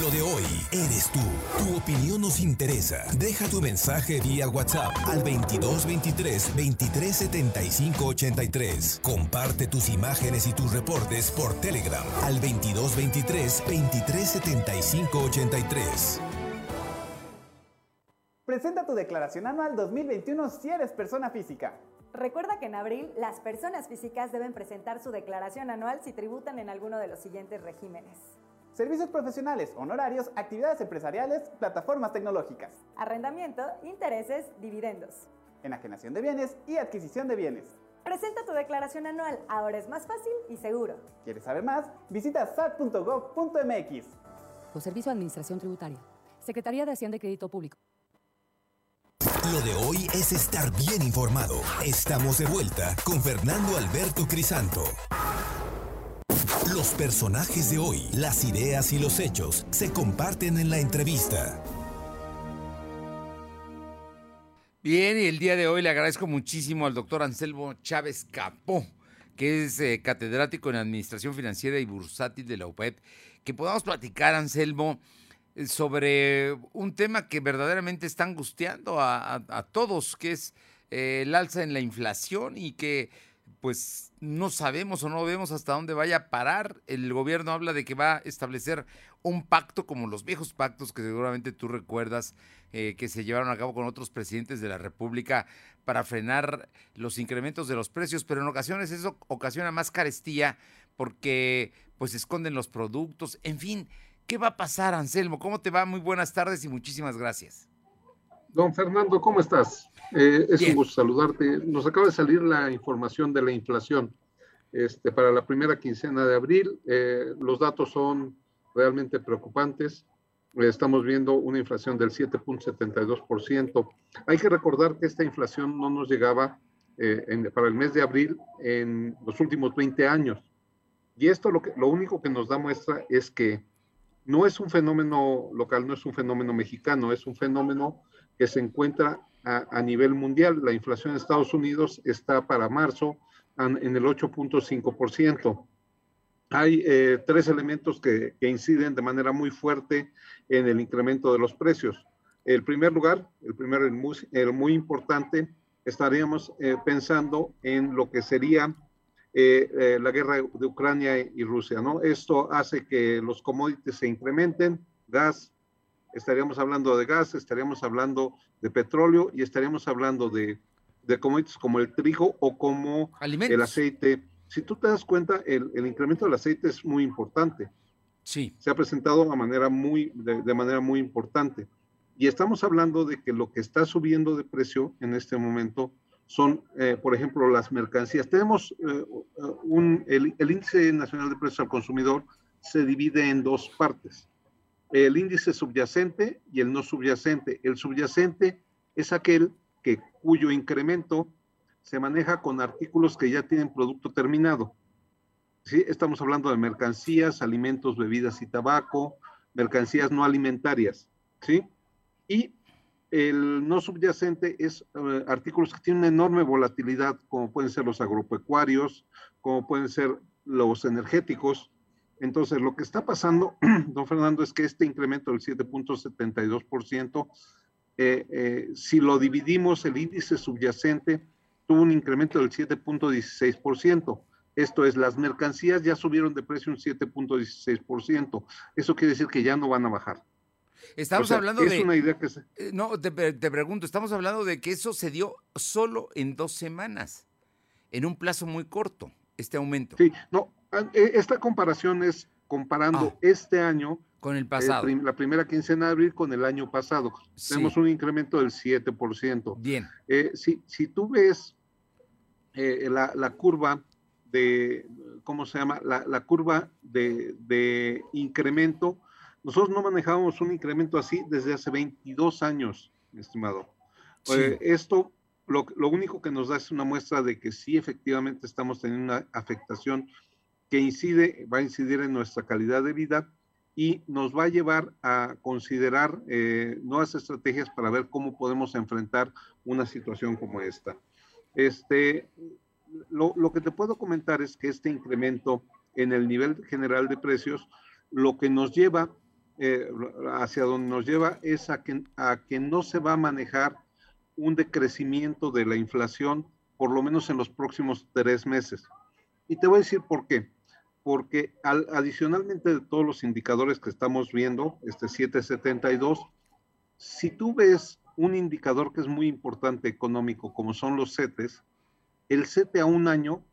Lo de hoy eres tú. Tu opinión nos interesa. Deja tu mensaje vía WhatsApp al 2223 2375 83. Comparte tus imágenes y tus reportes por Telegram al 2223 2375 83. Presenta tu declaración anual 2021 si eres persona física. Recuerda que en abril las personas físicas deben presentar su declaración anual si tributan en alguno de los siguientes regímenes. Servicios profesionales, honorarios, actividades empresariales, plataformas tecnológicas. Arrendamiento, intereses, dividendos. Enajenación de bienes y adquisición de bienes. Presenta tu declaración anual, ahora es más fácil y seguro. ¿Quieres saber más? Visita sat.gov.mx. O Servicio de Administración Tributaria. Secretaría de Hacienda y Crédito Público. Lo de hoy es estar bien informado. Estamos de vuelta con Fernando Alberto Crisanto. Los personajes de hoy, las ideas y los hechos se comparten en la entrevista. Bien, y el día de hoy le agradezco muchísimo al doctor Anselmo Chávez Capó, que es eh, catedrático en Administración Financiera y Bursátil de la UPEP, que podamos platicar, Anselmo, eh, sobre un tema que verdaderamente está angustiando a, todos, que es eh, el alza en la inflación y que pues no sabemos o no vemos hasta dónde vaya a parar. El gobierno habla de que va a establecer un pacto como los viejos pactos que seguramente tú recuerdas eh, que se llevaron a cabo con otros presidentes de la República para frenar los incrementos de los precios, pero en ocasiones eso ocasiona más carestía porque pues esconden los productos, en fin. ¿Qué va a pasar, Anselmo? ¿Cómo te va? Muy buenas tardes y muchísimas gracias. Don Fernando, ¿cómo estás? Eh, es un gusto saludarte. Nos acaba de salir la información de la inflación. Este, para la primera quincena de abril, eh, los datos son realmente preocupantes. Eh, Estamos viendo una inflación del 7.72%. Hay que recordar que esta inflación no nos llegaba eh, en- para el mes de abril en los últimos 20 años. Y esto lo, que, lo único que nos da muestra es que no es un fenómeno local, no es un fenómeno mexicano, es un fenómeno que se encuentra a, nivel mundial. La inflación en Estados Unidos está para marzo en el 8.5%. Hay eh, tres elementos que, inciden de manera muy fuerte en el incremento de los precios. El primer lugar, el primero, el muy, importante, estaríamos eh, pensando en lo que sería eh, la guerra de Ucrania y Rusia, ¿no? Esto hace que los commodities se incrementen, gas, estaríamos hablando de gas, estaríamos hablando de petróleo y estaríamos hablando de, de commodities como el trigo o como el aceite. Si tú te das cuenta, el, el incremento del aceite es muy importante. Sí. Se ha presentado a manera muy, de, de manera muy importante. Y estamos hablando de que lo que está subiendo de precio en este momento son, eh, por ejemplo, las mercancías. Tenemos eh, un, el, el índice nacional de precios al consumidor se divide en dos partes. El índice subyacente y el no subyacente. El subyacente es aquel que, cuyo incremento se maneja con artículos que ya tienen producto terminado. ¿Sí? Estamos hablando de mercancías, alimentos, bebidas y tabaco, mercancías no alimentarias. ¿sí? Y el no subyacente es eh, artículos que tienen una enorme volatilidad, como pueden ser los agropecuarios, como pueden ser los energéticos. Entonces, lo que está pasando, don Fernando, es que este incremento del 7.72%, eh, eh, si lo dividimos, el índice subyacente tuvo un incremento del 7.16%. Esto es, las mercancías ya subieron de precio un 7.16%. Eso quiere decir que ya no van a bajar. Estamos O sea, hablando es de. una idea que se- Eh, No, te, te pregunto, estamos hablando de que eso se dio solo en dos semanas, en un plazo muy corto, este aumento. Sí, no, esta comparación es comparando este año Ah. con el eh, pasado. la primera quincena de abril con el año pasado. Sí. Tenemos un incremento del 7%. Bien. Eh, si, si tú ves eh, la, la curva de, ¿cómo se llama? La, la curva de, de incremento, Nosotros no manejábamos un incremento así desde hace 22 años, estimado. Eh, esto lo, lo, único que nos da es una muestra de que sí efectivamente estamos teniendo una afectación que incide, va a incidir en nuestra calidad de vida y nos va a llevar a considerar eh, nuevas estrategias para ver cómo podemos enfrentar una situación como esta. Este, lo, lo, que te puedo comentar es que este incremento en el nivel general de precios, lo que nos lleva, eh, hacia donde nos lleva es a que, a que no se va a manejar un decrecimiento de la inflación, por lo menos en los próximos tres meses. Y te voy a decir por qué. Porque al, adicionalmente de todos los indicadores que estamos viendo, este 772, si tú ves un indicador que es muy importante económico, como son los CETES, el CETE a un año,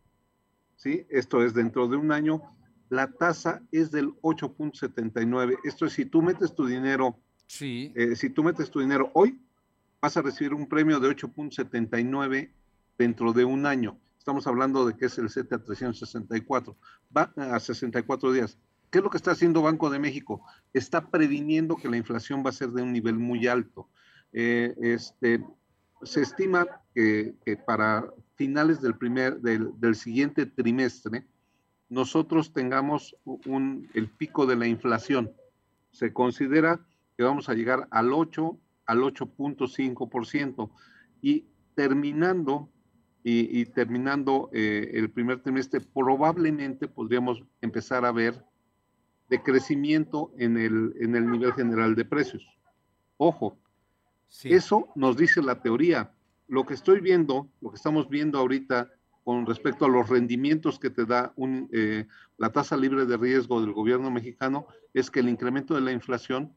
¿sí? Esto es dentro de un año, la tasa es del 8.79. Esto es, si tú metes tu dinero, sí. Eh, si tú metes tu dinero hoy, vas a recibir un premio de 8.79 dentro de un año. Estamos hablando de que es el CETE a 364, va a 64 días. ¿Qué es lo que está haciendo Banco de México? Está previniendo que la inflación va a ser de un nivel muy alto. Eh, este, se estima que, para finales del, primer, del, del, siguiente trimestre, nosotros tengamos un, el pico de la inflación. Se considera que vamos a llegar al 8 al 8.5% y terminando y, terminando eh, el primer trimestre probablemente podríamos empezar a ver decrecimiento en el, en el nivel general de precios. Ojo, eso nos dice la teoría. Lo que estoy viendo, lo que estamos viendo ahorita con respecto a los rendimientos que te da un, eh, la tasa libre de riesgo del gobierno mexicano, es que el incremento de la inflación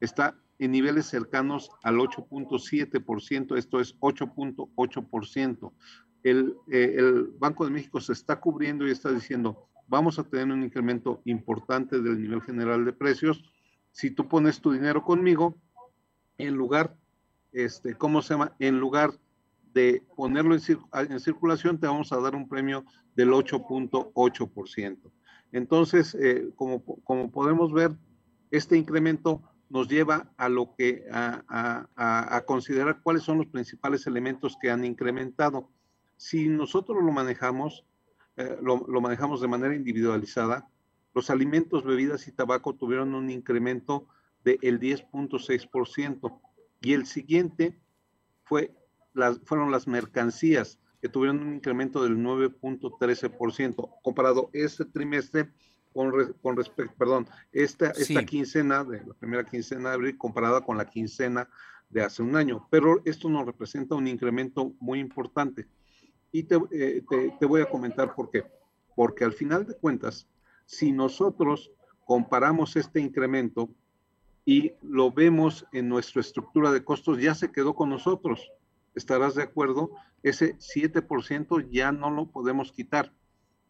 está en niveles cercanos al 8.7%, esto es 8.8%. El, eh, el Banco de México se está cubriendo y está diciendo, vamos a tener un incremento importante del nivel general de precios. Si tú pones tu dinero conmigo, en lugar, este, ¿cómo se llama? En lugar de ponerlo en, en circulación, te vamos a dar un premio del 8.8%. Entonces, eh, como, como podemos ver, este incremento nos lleva a lo que a, considerar cuáles son los principales elementos que han incrementado. Si nosotros lo manejamos, eh, lo, manejamos de manera individualizada, los alimentos, bebidas y tabaco tuvieron un incremento del 10.6% y el siguiente fue las, fueron las mercancías que tuvieron un incremento del 9.13%. Comparado este trimestre con, respecto, perdón, esta, esta quincena, de la primera quincena de abril comparada con la quincena de hace un año. Pero esto nos representa un incremento muy importante. Y te, eh, te, voy a comentar por qué. Porque al final de cuentas, si nosotros comparamos este incremento y lo vemos en nuestra estructura de costos, ya se quedó con nosotros. ¿Estarás de acuerdo? Ese 7% ya no lo podemos quitar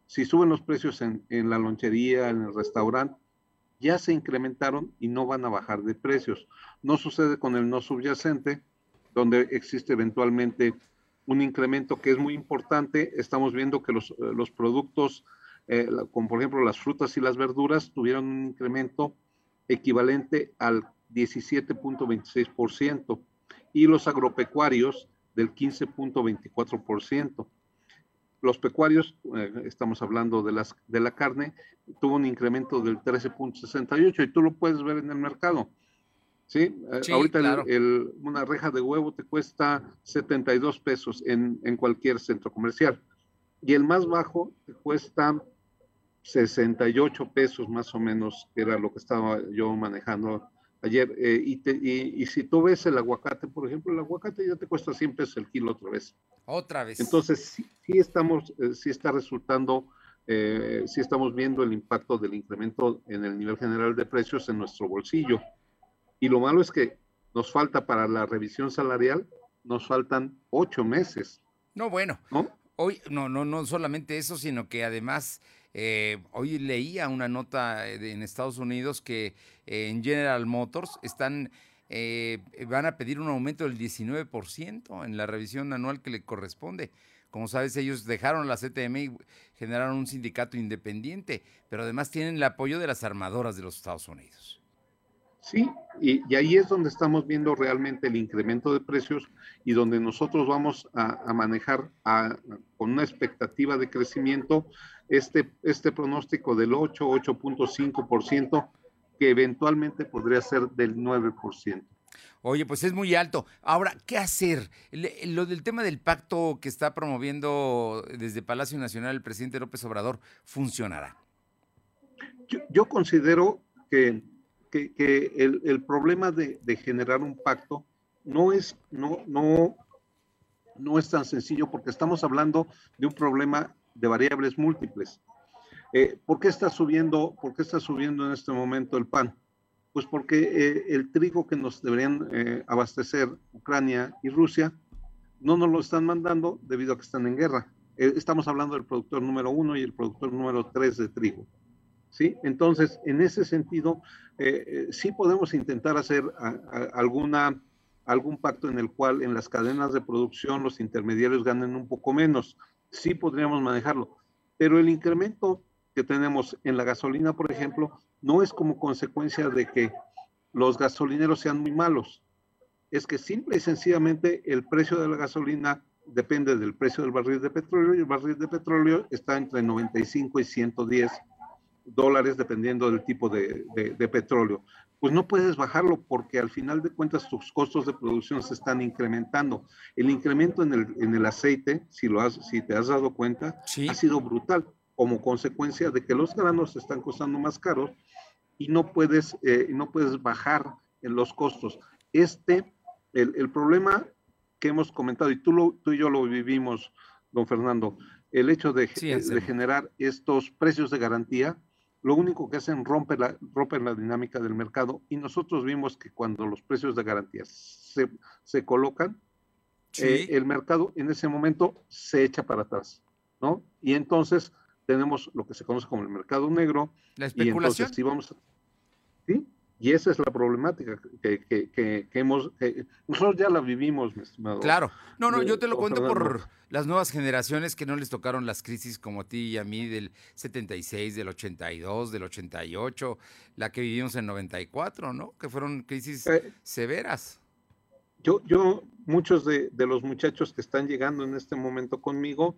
si suben los precios en, la lonchería, en el restaurante, ya se incrementaron y no van a bajar de precios. No sucede con el no subyacente, donde existe eventualmente un incremento que es muy importante. Estamos viendo que los, eh, productos, eh, como por ejemplo las frutas y las verduras, tuvieron un incremento equivalente al 17.26% y los agropecuarios del 15.24% los pecuarios, eh, estamos hablando de, las, de la carne, tuvo un incremento del 13.68 y tú lo puedes ver en el mercado. ¿sí? Eh, ahorita una reja de huevo te cuesta 72 pesos en, en cualquier centro comercial y el más bajo te cuesta 68 pesos más o menos, que era lo que estaba yo manejando ayer. Eh, y, y, si tú ves el aguacate, por ejemplo, el aguacate ya te cuesta 100 pesos el kilo otra vez. Otra vez. Entonces, sí, estamos, eh, sí está resultando, eh, sí estamos viendo el impacto del incremento en el nivel general de precios en nuestro bolsillo. Y lo malo es que nos falta para la revisión salarial, nos faltan ocho meses. No, bueno. ¿no? Hoy, no, no, no solamente eso, sino que además eh, hoy leía una nota en Estados Unidos que en General Motors están eh, van a pedir un aumento del 19% en la revisión anual que le corresponde. Como sabes, ellos dejaron la CTM y generaron un sindicato independiente, pero además tienen el apoyo de las armadoras de los Estados Unidos. Sí, y, ahí es donde estamos viendo realmente el incremento de precios y donde nosotros vamos a, manejar con una expectativa de crecimiento este, este pronóstico del 8, 8.5%, que eventualmente podría ser del 9%. Oye, pues es muy alto. Ahora, ¿qué hacer? Lo del tema del pacto que está promoviendo desde Palacio Nacional el presidente López Obrador, ¿funcionará? Yo, considero que, que, el, problema de, generar un pacto no es, no, no, no es tan sencillo porque estamos hablando de un problema de variables múltiples. Eh, ¿Por qué está subiendo, por qué está subiendo en este momento el pan? Pues porque eh, el trigo que nos deberían eh, abastecer Ucrania y Rusia no nos lo están mandando debido a que están en guerra. estamos hablando del productor número uno y el productor número tres de trigo. ¿sí? Entonces, en ese sentido, sí podemos intentar hacer alguna, algún pacto en el cual en las cadenas de producción los intermediarios ganen un poco menos sí podríamos manejarlo. Pero el incremento que tenemos en la gasolina, por ejemplo, no es como consecuencia de que los gasolineros sean muy malos. Es que simple y sencillamente el precio de la gasolina depende del precio del barril de petróleo y el barril de petróleo está entre 95 y 110 dólares dependiendo del tipo de, de petróleo pues no puedes bajarlo porque al final de cuentas tus costos de producción se están incrementando. El incremento en el, en el aceite, si, lo has, si te has dado cuenta, ha sido brutal como consecuencia de que los granos están costando más caros y no puedes, eh, no puedes bajar en los costos. Este, el, el, problema que hemos comentado, y tú, lo, tú y yo lo vivimos, don Fernando, el hecho de, de generar estos precios de garantía, lo único que hacen romper la, romper la dinámica del mercado y nosotros vimos que cuando los precios de garantías se, se colocan, eh, el mercado en ese momento se echa para atrás, ¿no? Y entonces tenemos lo que se conoce como el mercado negro. La especulación. Y vamos, ¿sí? Y esa es la problemática que, que, que, hemos, nosotros ya la vivimos, mi estimado. Claro, no, no, yo te lo cuento por las nuevas generaciones que no les tocaron las crisis como a ti y a mí del 76, del 82, del 88, la que vivimos en 94, ¿no? Que fueron crisis eh, severas. Yo, yo, muchos de, de los muchachos que están llegando en este momento conmigo,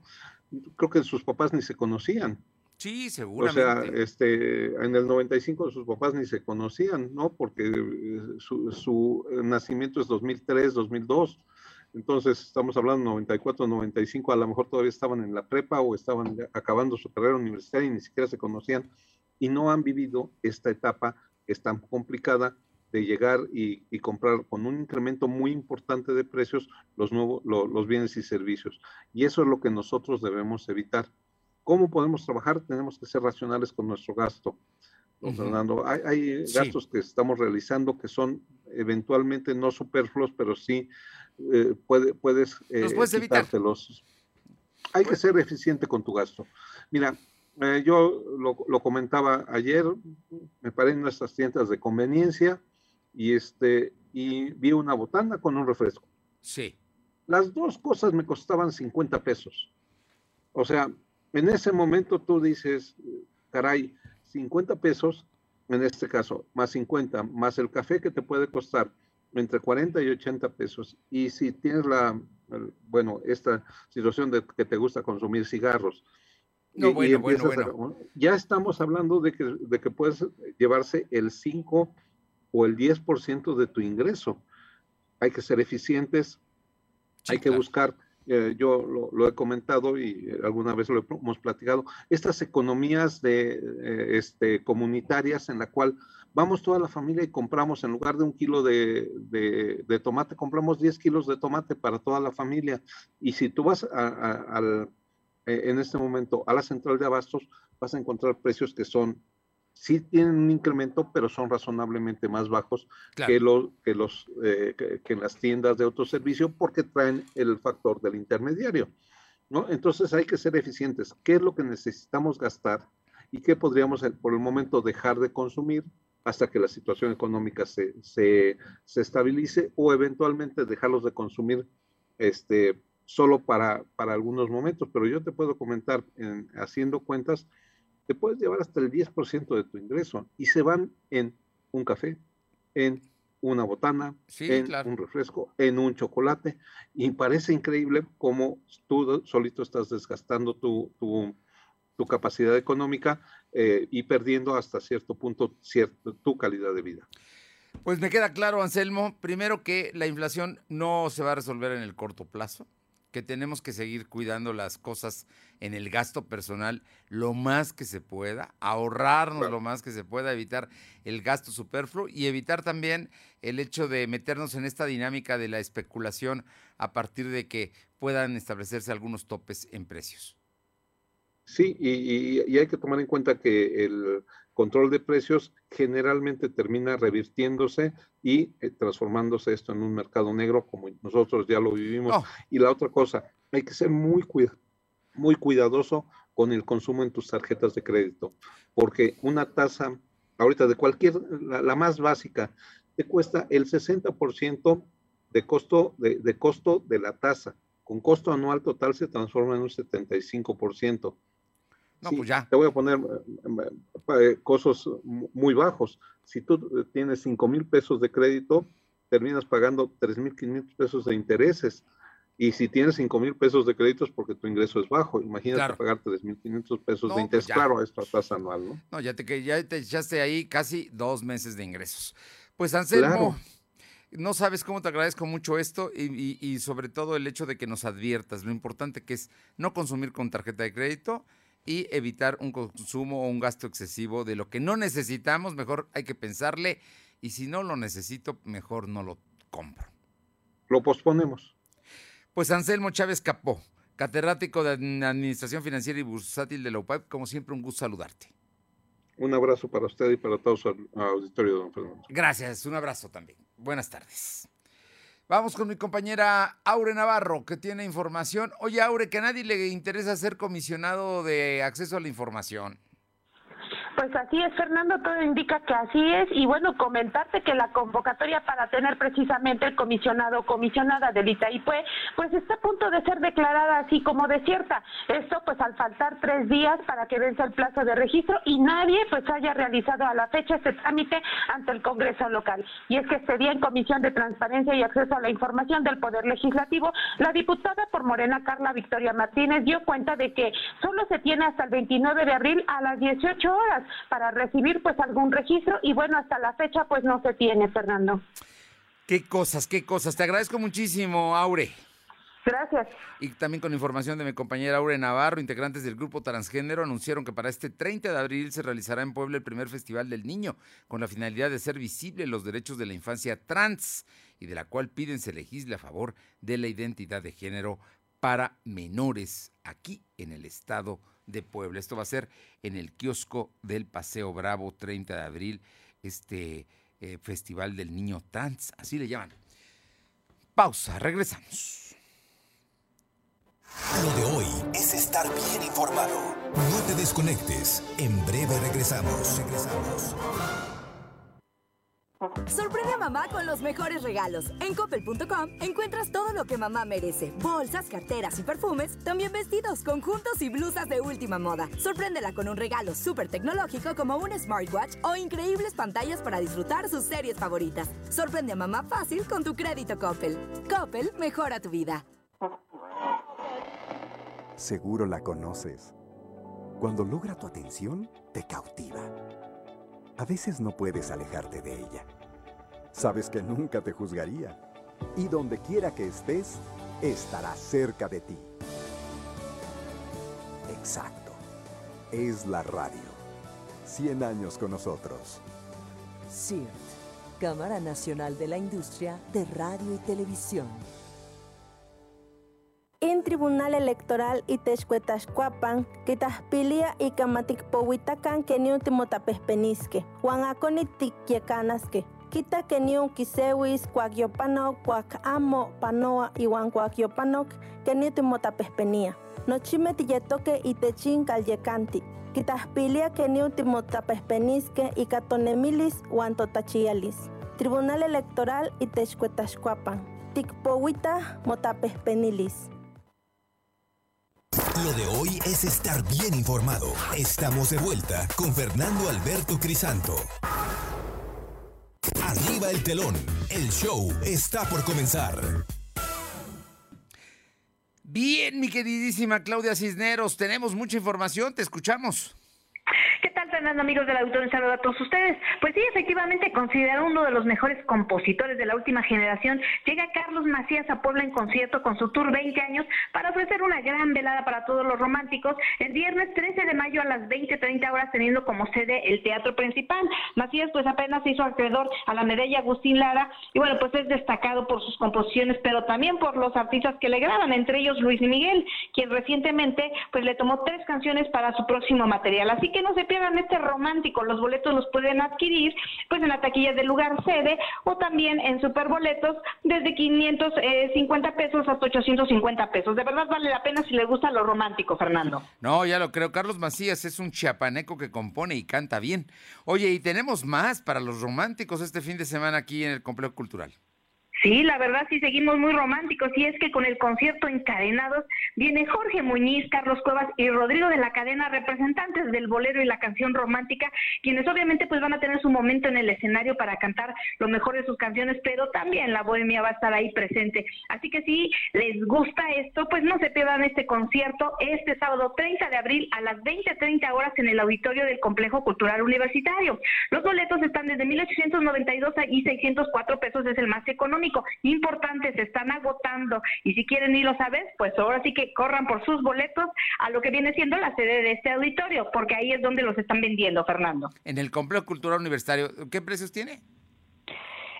creo que sus papás ni se conocían. Sí, seguramente. O sea, este, en el 95 sus papás ni se conocían, ¿no? Porque eh, su, su nacimiento es 2003, 2002. Entonces, estamos hablando 94, 95, a lo mejor todavía estaban en la prepa o estaban acabando su carrera universitaria y ni siquiera se conocían y no han vivido esta etapa que es tan complicada de llegar y, y, comprar con un incremento muy importante de precios los, nuevos, los bienes y servicios. Y eso es lo que nosotros debemos evitar. ¿Cómo podemos trabajar? Tenemos que ser racionales con nuestro gasto. Don Fernando, hay, gastos que estamos realizando que son eventualmente no superfluos, pero sí eh, puede, puedes, eh, puedes quitártelos. Hay que ser eficiente con tu gasto. Mira, eh, yo lo, lo, comentaba ayer, me paré en nuestras tiendas de conveniencia y, este, y vi una botana con un refresco. Sí. Las dos cosas me costaban 50 pesos. O sea, en ese momento tú dices, caray, 50 pesos, en este caso, más 50, más el café que te puede costar entre 40 y 80 pesos. Y si tienes la, bueno, esta situación de que te gusta consumir cigarros, no, bueno, bueno, bueno. ya estamos hablando de que, de que puedes llevarse el 5 o el 10% de tu ingreso. Hay que ser eficientes, hay que buscar eh, yo lo, he comentado y alguna vez lo hemos platicado, estas economías de, eh, este, comunitarias en la cual vamos toda la familia y compramos, en lugar de un kilo de, de, tomate, compramos 10 kilos de tomate para toda la familia. Y si tú vas al, eh, en este momento a la central de abastos, vas a encontrar precios que son sí tienen un incremento, pero son razonablemente más bajos que, los, que, los, eh, que, en las tiendas de autoservicio porque traen el factor del intermediario. ¿no? Entonces hay que ser eficientes. ¿Qué es lo que necesitamos gastar y qué podríamos eh, por el momento dejar de consumir hasta que la situación económica se, se, se estabilice o eventualmente dejarlos de consumir este, solo para, para algunos momentos? Pero yo te puedo comentar, en, haciendo cuentas, te puedes llevar hasta el 10% de tu ingreso y se van en un café, en una botana, en un refresco, en un chocolate. Y parece increíble cómo tú solito estás desgastando tu, tu, capacidad económica eh, y perdiendo hasta cierto punto cierto, tu calidad de vida. Pues me queda claro, Anselmo, primero que la inflación no se va a resolver en el corto plazo que tenemos que seguir cuidando las cosas en el gasto personal lo más que se pueda, ahorrarnos lo más que se pueda, evitar el gasto superfluo y evitar también el hecho de meternos en esta dinámica de la especulación a partir de que puedan establecerse algunos topes en precios. Sí, y, hay que tomar en cuenta que el control de precios generalmente termina revirtiéndose y eh, transformándose esto en un mercado negro como nosotros ya lo vivimos. Y la otra cosa, hay que ser muy, muy cuidadoso con el consumo en tus tarjetas de crédito, porque una tasa, ahorita de cualquier, la, más básica, te cuesta el 60% de costo de, de costo de la tasa. Con costo anual total se transforma en un 75%. No, pues ya. Te voy a poner eh, eh, costos muy bajos. Si tú tienes 5 mil pesos de crédito, terminas pagando 3 mil 500 pesos de intereses. Y si tienes 5 mil pesos de crédito es porque tu ingreso es bajo. Imagínate pagar 3 mil 500 pesos de pues interés. claro, esta tasa anual, ¿no? No, ya te, ya te echaste ahí casi dos meses de ingresos. Pues Anselmo, no sabes cómo te agradezco mucho esto y, y sobre todo el hecho de que nos adviertas lo importante que es no consumir con tarjeta de crédito y evitar un consumo o un gasto excesivo de lo que no necesitamos, mejor hay que pensarle y si no lo necesito, mejor no lo compro. Lo posponemos. Pues Anselmo Chávez Capó, catedrático de Administración Financiera y Bursátil de la UPAP, como siempre un gusto saludarte. Un abrazo para usted y para todo su auditorio, don Fernando. Gracias, un abrazo también. Buenas tardes. Vamos con mi compañera Aure Navarro, que tiene información. Oye, Aure, que a nadie le interesa ser comisionado de acceso a la información. Pues así es, Fernando, todo indica que así es. Y bueno, comentarte que la convocatoria para tener precisamente el comisionado o comisionada del Itaipue, pues está a punto de ser declarada así como desierta. Esto pues al faltar tres días para que vence el plazo de registro y nadie pues haya realizado a la fecha este trámite ante el Congreso local. Y es que este día en Comisión de Transparencia y Acceso a la Información del Poder Legislativo, la diputada por Morena Carla Victoria Martínez dio cuenta de que solo se tiene hasta el 29 de abril a las 18 horas para recibir pues algún registro y bueno, hasta la fecha pues no se tiene, Fernando. Qué cosas, qué cosas. Te agradezco muchísimo, Aure. Gracias. Y también con información de mi compañera Aure Navarro, integrantes del grupo Transgénero anunciaron que para este 30 de abril se realizará en Puebla el primer Festival del Niño, con la finalidad de ser visible los derechos de la infancia trans y de la cual piden se legisle a favor de la identidad de género para menores aquí en el estado de Puebla. Esto va a ser en el kiosco del Paseo Bravo, 30 de abril, este eh, Festival del Niño Trans, así le llaman. Pausa, regresamos. Lo de hoy es estar bien informado. No te desconectes. En breve regresamos. Regresamos. Sorprende a mamá con los mejores regalos. En coppel.com encuentras todo lo que mamá merece. Bolsas, carteras y perfumes, también vestidos, conjuntos y blusas de última moda. Sorpréndela con un regalo súper tecnológico como un smartwatch o increíbles pantallas para disfrutar sus series favoritas. Sorprende a mamá fácil con tu crédito Coppel. Coppel mejora tu vida. Seguro la conoces. Cuando logra tu atención, te cautiva a veces no puedes alejarte de ella. Sabes que nunca te juzgaría y donde quiera que estés, estará cerca de ti. Exacto. Es la radio. 100 años con nosotros. CIRT, Cámara Nacional de la Industria de Radio y Televisión. Tribunal Electoral Itexcuetachcuapan, Quitaspilia y Camaticpohuitacan que ni Juan Aconitikyekanasque. Quita que ni un cuagyopanoc, cuac amo, panoa, y Juan cuagyopanoc, que ni último tapespenia. Nochime tilletoque y techin calyecanti. Quitaspilia que ni último tapespeniske y catonemilis, Juan totachialis. Tribunal Electoral Itexcuetachcuapan. Tikpowita motapespenilis. Lo de hoy es estar bien informado. Estamos de vuelta con Fernando Alberto Crisanto. Arriba el telón. El show está por comenzar. Bien, mi queridísima Claudia Cisneros, tenemos mucha información, te escuchamos. ¿Qué tal, Fernando, amigos del auditorio? Un saludo a todos ustedes. Pues sí, efectivamente, considerado uno de los mejores compositores de la última generación, llega Carlos Macías a Puebla en concierto con su tour 20 años para ofrecer una gran velada para todos los románticos el viernes 13 de mayo a las 20.30 horas, teniendo como sede el teatro principal. Macías, pues apenas se hizo acreedor a la medalla Agustín Lara y bueno, pues es destacado por sus composiciones, pero también por los artistas que le graban, entre ellos Luis Miguel, quien recientemente pues le tomó tres canciones para su próximo material. Así que no se pierdan este romántico. Los boletos los pueden adquirir pues en la taquilla del lugar sede o también en superboletos desde 550 pesos hasta 850 pesos. De verdad vale la pena si le gusta lo romántico, Fernando. No, ya lo creo. Carlos Macías es un chiapaneco que compone y canta bien. Oye, y tenemos más para los románticos este fin de semana aquí en el Complejo Cultural. Sí, la verdad sí seguimos muy románticos y es que con el concierto Encadenados viene Jorge Muñiz, Carlos Cuevas y Rodrigo de la cadena, representantes del bolero y la canción romántica, quienes obviamente pues van a tener su momento en el escenario para cantar lo mejor de sus canciones, pero también la bohemia va a estar ahí presente. Así que si les gusta esto, pues no se pierdan este concierto este sábado 30 de abril a las 20:30 horas en el auditorio del Complejo Cultural Universitario. Los boletos están desde 1892 y 604 pesos es el más económico importante, se están agotando y si quieren irlo a saber, pues ahora sí que corran por sus boletos a lo que viene siendo la sede de este auditorio, porque ahí es donde los están vendiendo, Fernando. En el Complejo Cultural Universitario, ¿qué precios tiene?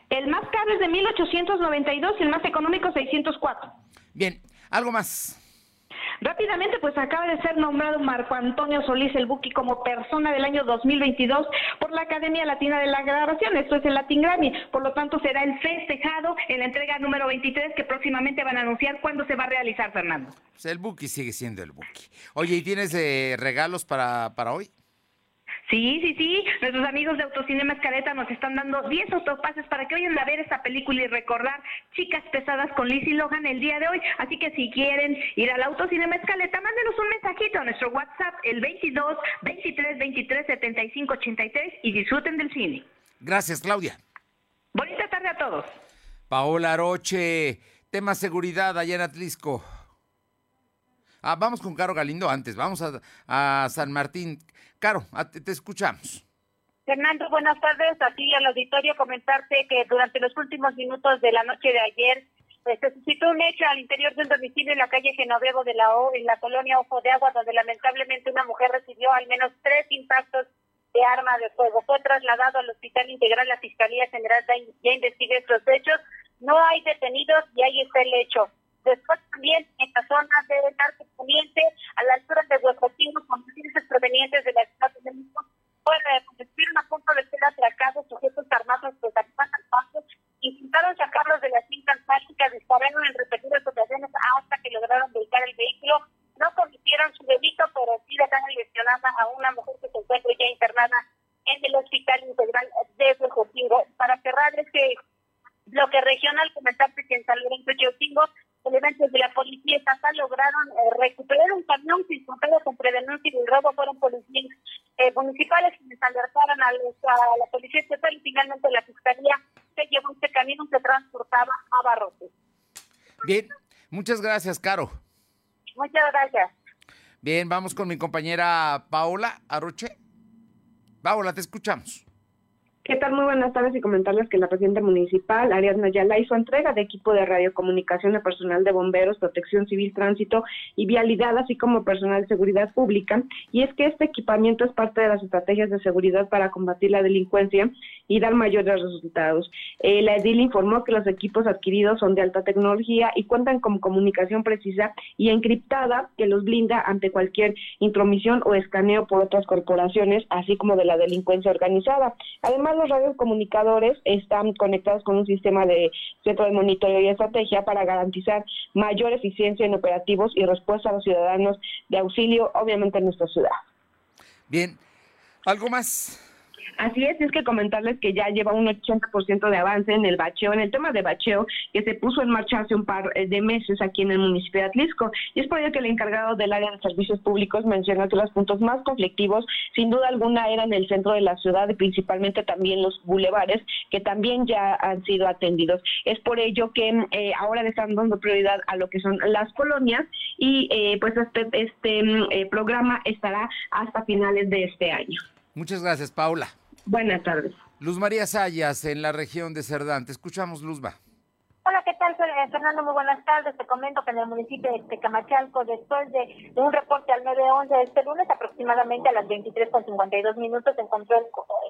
El más caro es de 1892 y el más económico 604. Bien, algo más. Rápidamente, pues acaba de ser nombrado Marco Antonio Solís el Buki como persona del año 2022 por la Academia Latina de la Grabación, esto es el Latin Grammy, por lo tanto será el festejado en la entrega número 23 que próximamente van a anunciar cuándo se va a realizar, Fernando. Pues el Buki sigue siendo el Buki. Oye, ¿y tienes eh, regalos para, para hoy? Sí, sí, sí. Nuestros amigos de Autocinema Escaleta nos están dando 10 autopases para que vayan a ver esta película y recordar Chicas Pesadas con Lizzie Logan el día de hoy. Así que si quieren ir al Autocinema Escaleta, mándenos un mensajito a nuestro WhatsApp, el 22 23 23 75 83 y disfruten del cine. Gracias, Claudia. Bonita tarde a todos. Paola Roche, tema seguridad allá en Atlisco. Ah, vamos con Caro Galindo antes, vamos a, a San Martín. Caro, te, escuchamos. Fernando, buenas tardes. Aquí al auditorio comentarte que durante los últimos minutos de la noche de ayer pues, se suscitó un hecho al interior de un domicilio en la calle Genovevo de la O, en la colonia Ojo de Agua, donde lamentablemente una mujer recibió al menos tres impactos de arma de fuego. Fue trasladado al Hospital Integral. La Fiscalía General ya investiga estos hechos. No hay detenidos y ahí está el hecho. Después también en la zona del Arco Poniente, a la altura de Huecotingo, con ciencias provenientes de la Ciudad de México, pues, estuvieron a punto de ser atracados sujetos armados que salían al paso, intentaron sacarlos de la cinta asfáltica, dispararon en repetidas ocasiones hasta que lograron volcar el vehículo. No cometieron su delito, pero sí dejaron lesionada a una mujer que se encuentra ya internada en el Hospital Integral de Huecotingo. Para cerrar este bloque regional, comentarte que en San Lorenzo Chiotingo elementos de la policía estatal lograron eh, recuperar un camión sin contado con denuncia y robo fueron policías eh, municipales quienes alertaron a, los, a, la policía estatal y finalmente la fiscalía se llevó este camión que transportaba a Barrotes. Bien, muchas gracias, Caro. Muchas gracias. Bien, vamos con mi compañera Paola Aroche. Paola, te escuchamos. ¿Qué tal? Muy buenas tardes y comentarles que la presidenta municipal, Ariadna Ayala, hizo entrega de equipo de radiocomunicación de personal de bomberos, protección civil, tránsito y vialidad, así como personal de seguridad pública. Y es que este equipamiento es parte de las estrategias de seguridad para combatir la delincuencia y dar mayores resultados. Eh, la EDIL informó que los equipos adquiridos son de alta tecnología y cuentan con comunicación precisa y encriptada que los blinda ante cualquier intromisión o escaneo por otras corporaciones, así como de la delincuencia organizada. Además, los radiocomunicadores están conectados con un sistema de centro de monitoreo y estrategia para garantizar mayor eficiencia en operativos y respuesta a los ciudadanos de auxilio, obviamente en nuestra ciudad. Bien, ¿algo más? Así es, es que comentarles que ya lleva un 80% de avance en el bacheo, en el tema de bacheo que se puso en marcha hace un par eh, de meses aquí en el municipio de Atlisco. Y es por ello que el encargado del área de servicios públicos menciona que los puntos más conflictivos, sin duda alguna, eran el centro de la ciudad y principalmente también los bulevares, que también ya han sido atendidos. Es por ello que eh, ahora le están dando prioridad a lo que son las colonias y eh, pues este, este mm, programa estará hasta finales de este año. Muchas gracias, Paula. Buenas tardes. Luz María Sayas, en la región de Cerdán. Te escuchamos, Luzma. Hola, ¿qué tal, eh, Fernando? Muy buenas tardes. Te comento que en el municipio de Tecamachalco, después de, un reporte al 911 este lunes, aproximadamente a las 23.52 minutos, se, encontró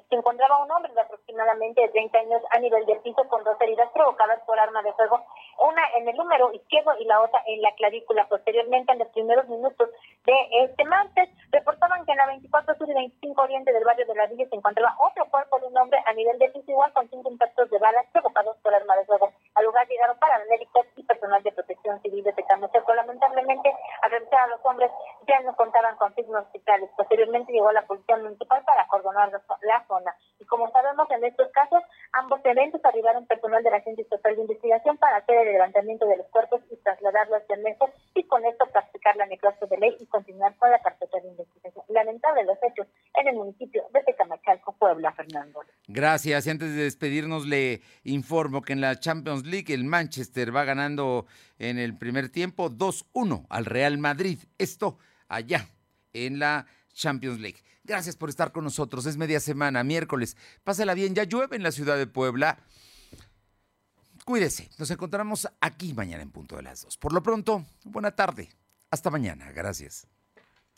se encontraba un hombre de aproximadamente de 30 años a nivel del piso con dos heridas provocadas por arma de fuego, una en el número izquierdo y la otra en la clavícula. Posteriormente, en los primeros minutos de este martes, reportaban que en la 24 sur y 25 oriente del barrio de la Villa se encontraba otro cuerpo de un hombre a nivel del piso igual con cinco impactos de balas provocados por arma de fuego. Al lugar llegaron paramédicos y personal de protección civil de Tecamaseco. Lamentablemente, al revisar a los hombres, ya no contaban con signos hospitales. Posteriormente llegó la policía municipal para acordonar la zona. Y como sabemos, en estos casos, ambos eventos arribaron personal de la Agencia Estatal de Investigación para hacer el levantamiento de los cuerpos y trasladarlos hacia México y con esto practicar la necropsia de ley y continuar con la carpeta de investigación. Lamentable los hechos en el municipio de Tecamachalco, Puebla, Fernando. Gracias. Y antes de despedirnos, le informo que en la Champions League el Manchester va ganando en el primer tiempo 2-1 al Real Madrid. Esto allá en la Champions League. Gracias por estar con nosotros. Es media semana, miércoles. Pásala bien. Ya llueve en la ciudad de Puebla. Cuídese. Nos encontramos aquí mañana en punto de las dos. Por lo pronto, buena tarde. Hasta mañana. Gracias.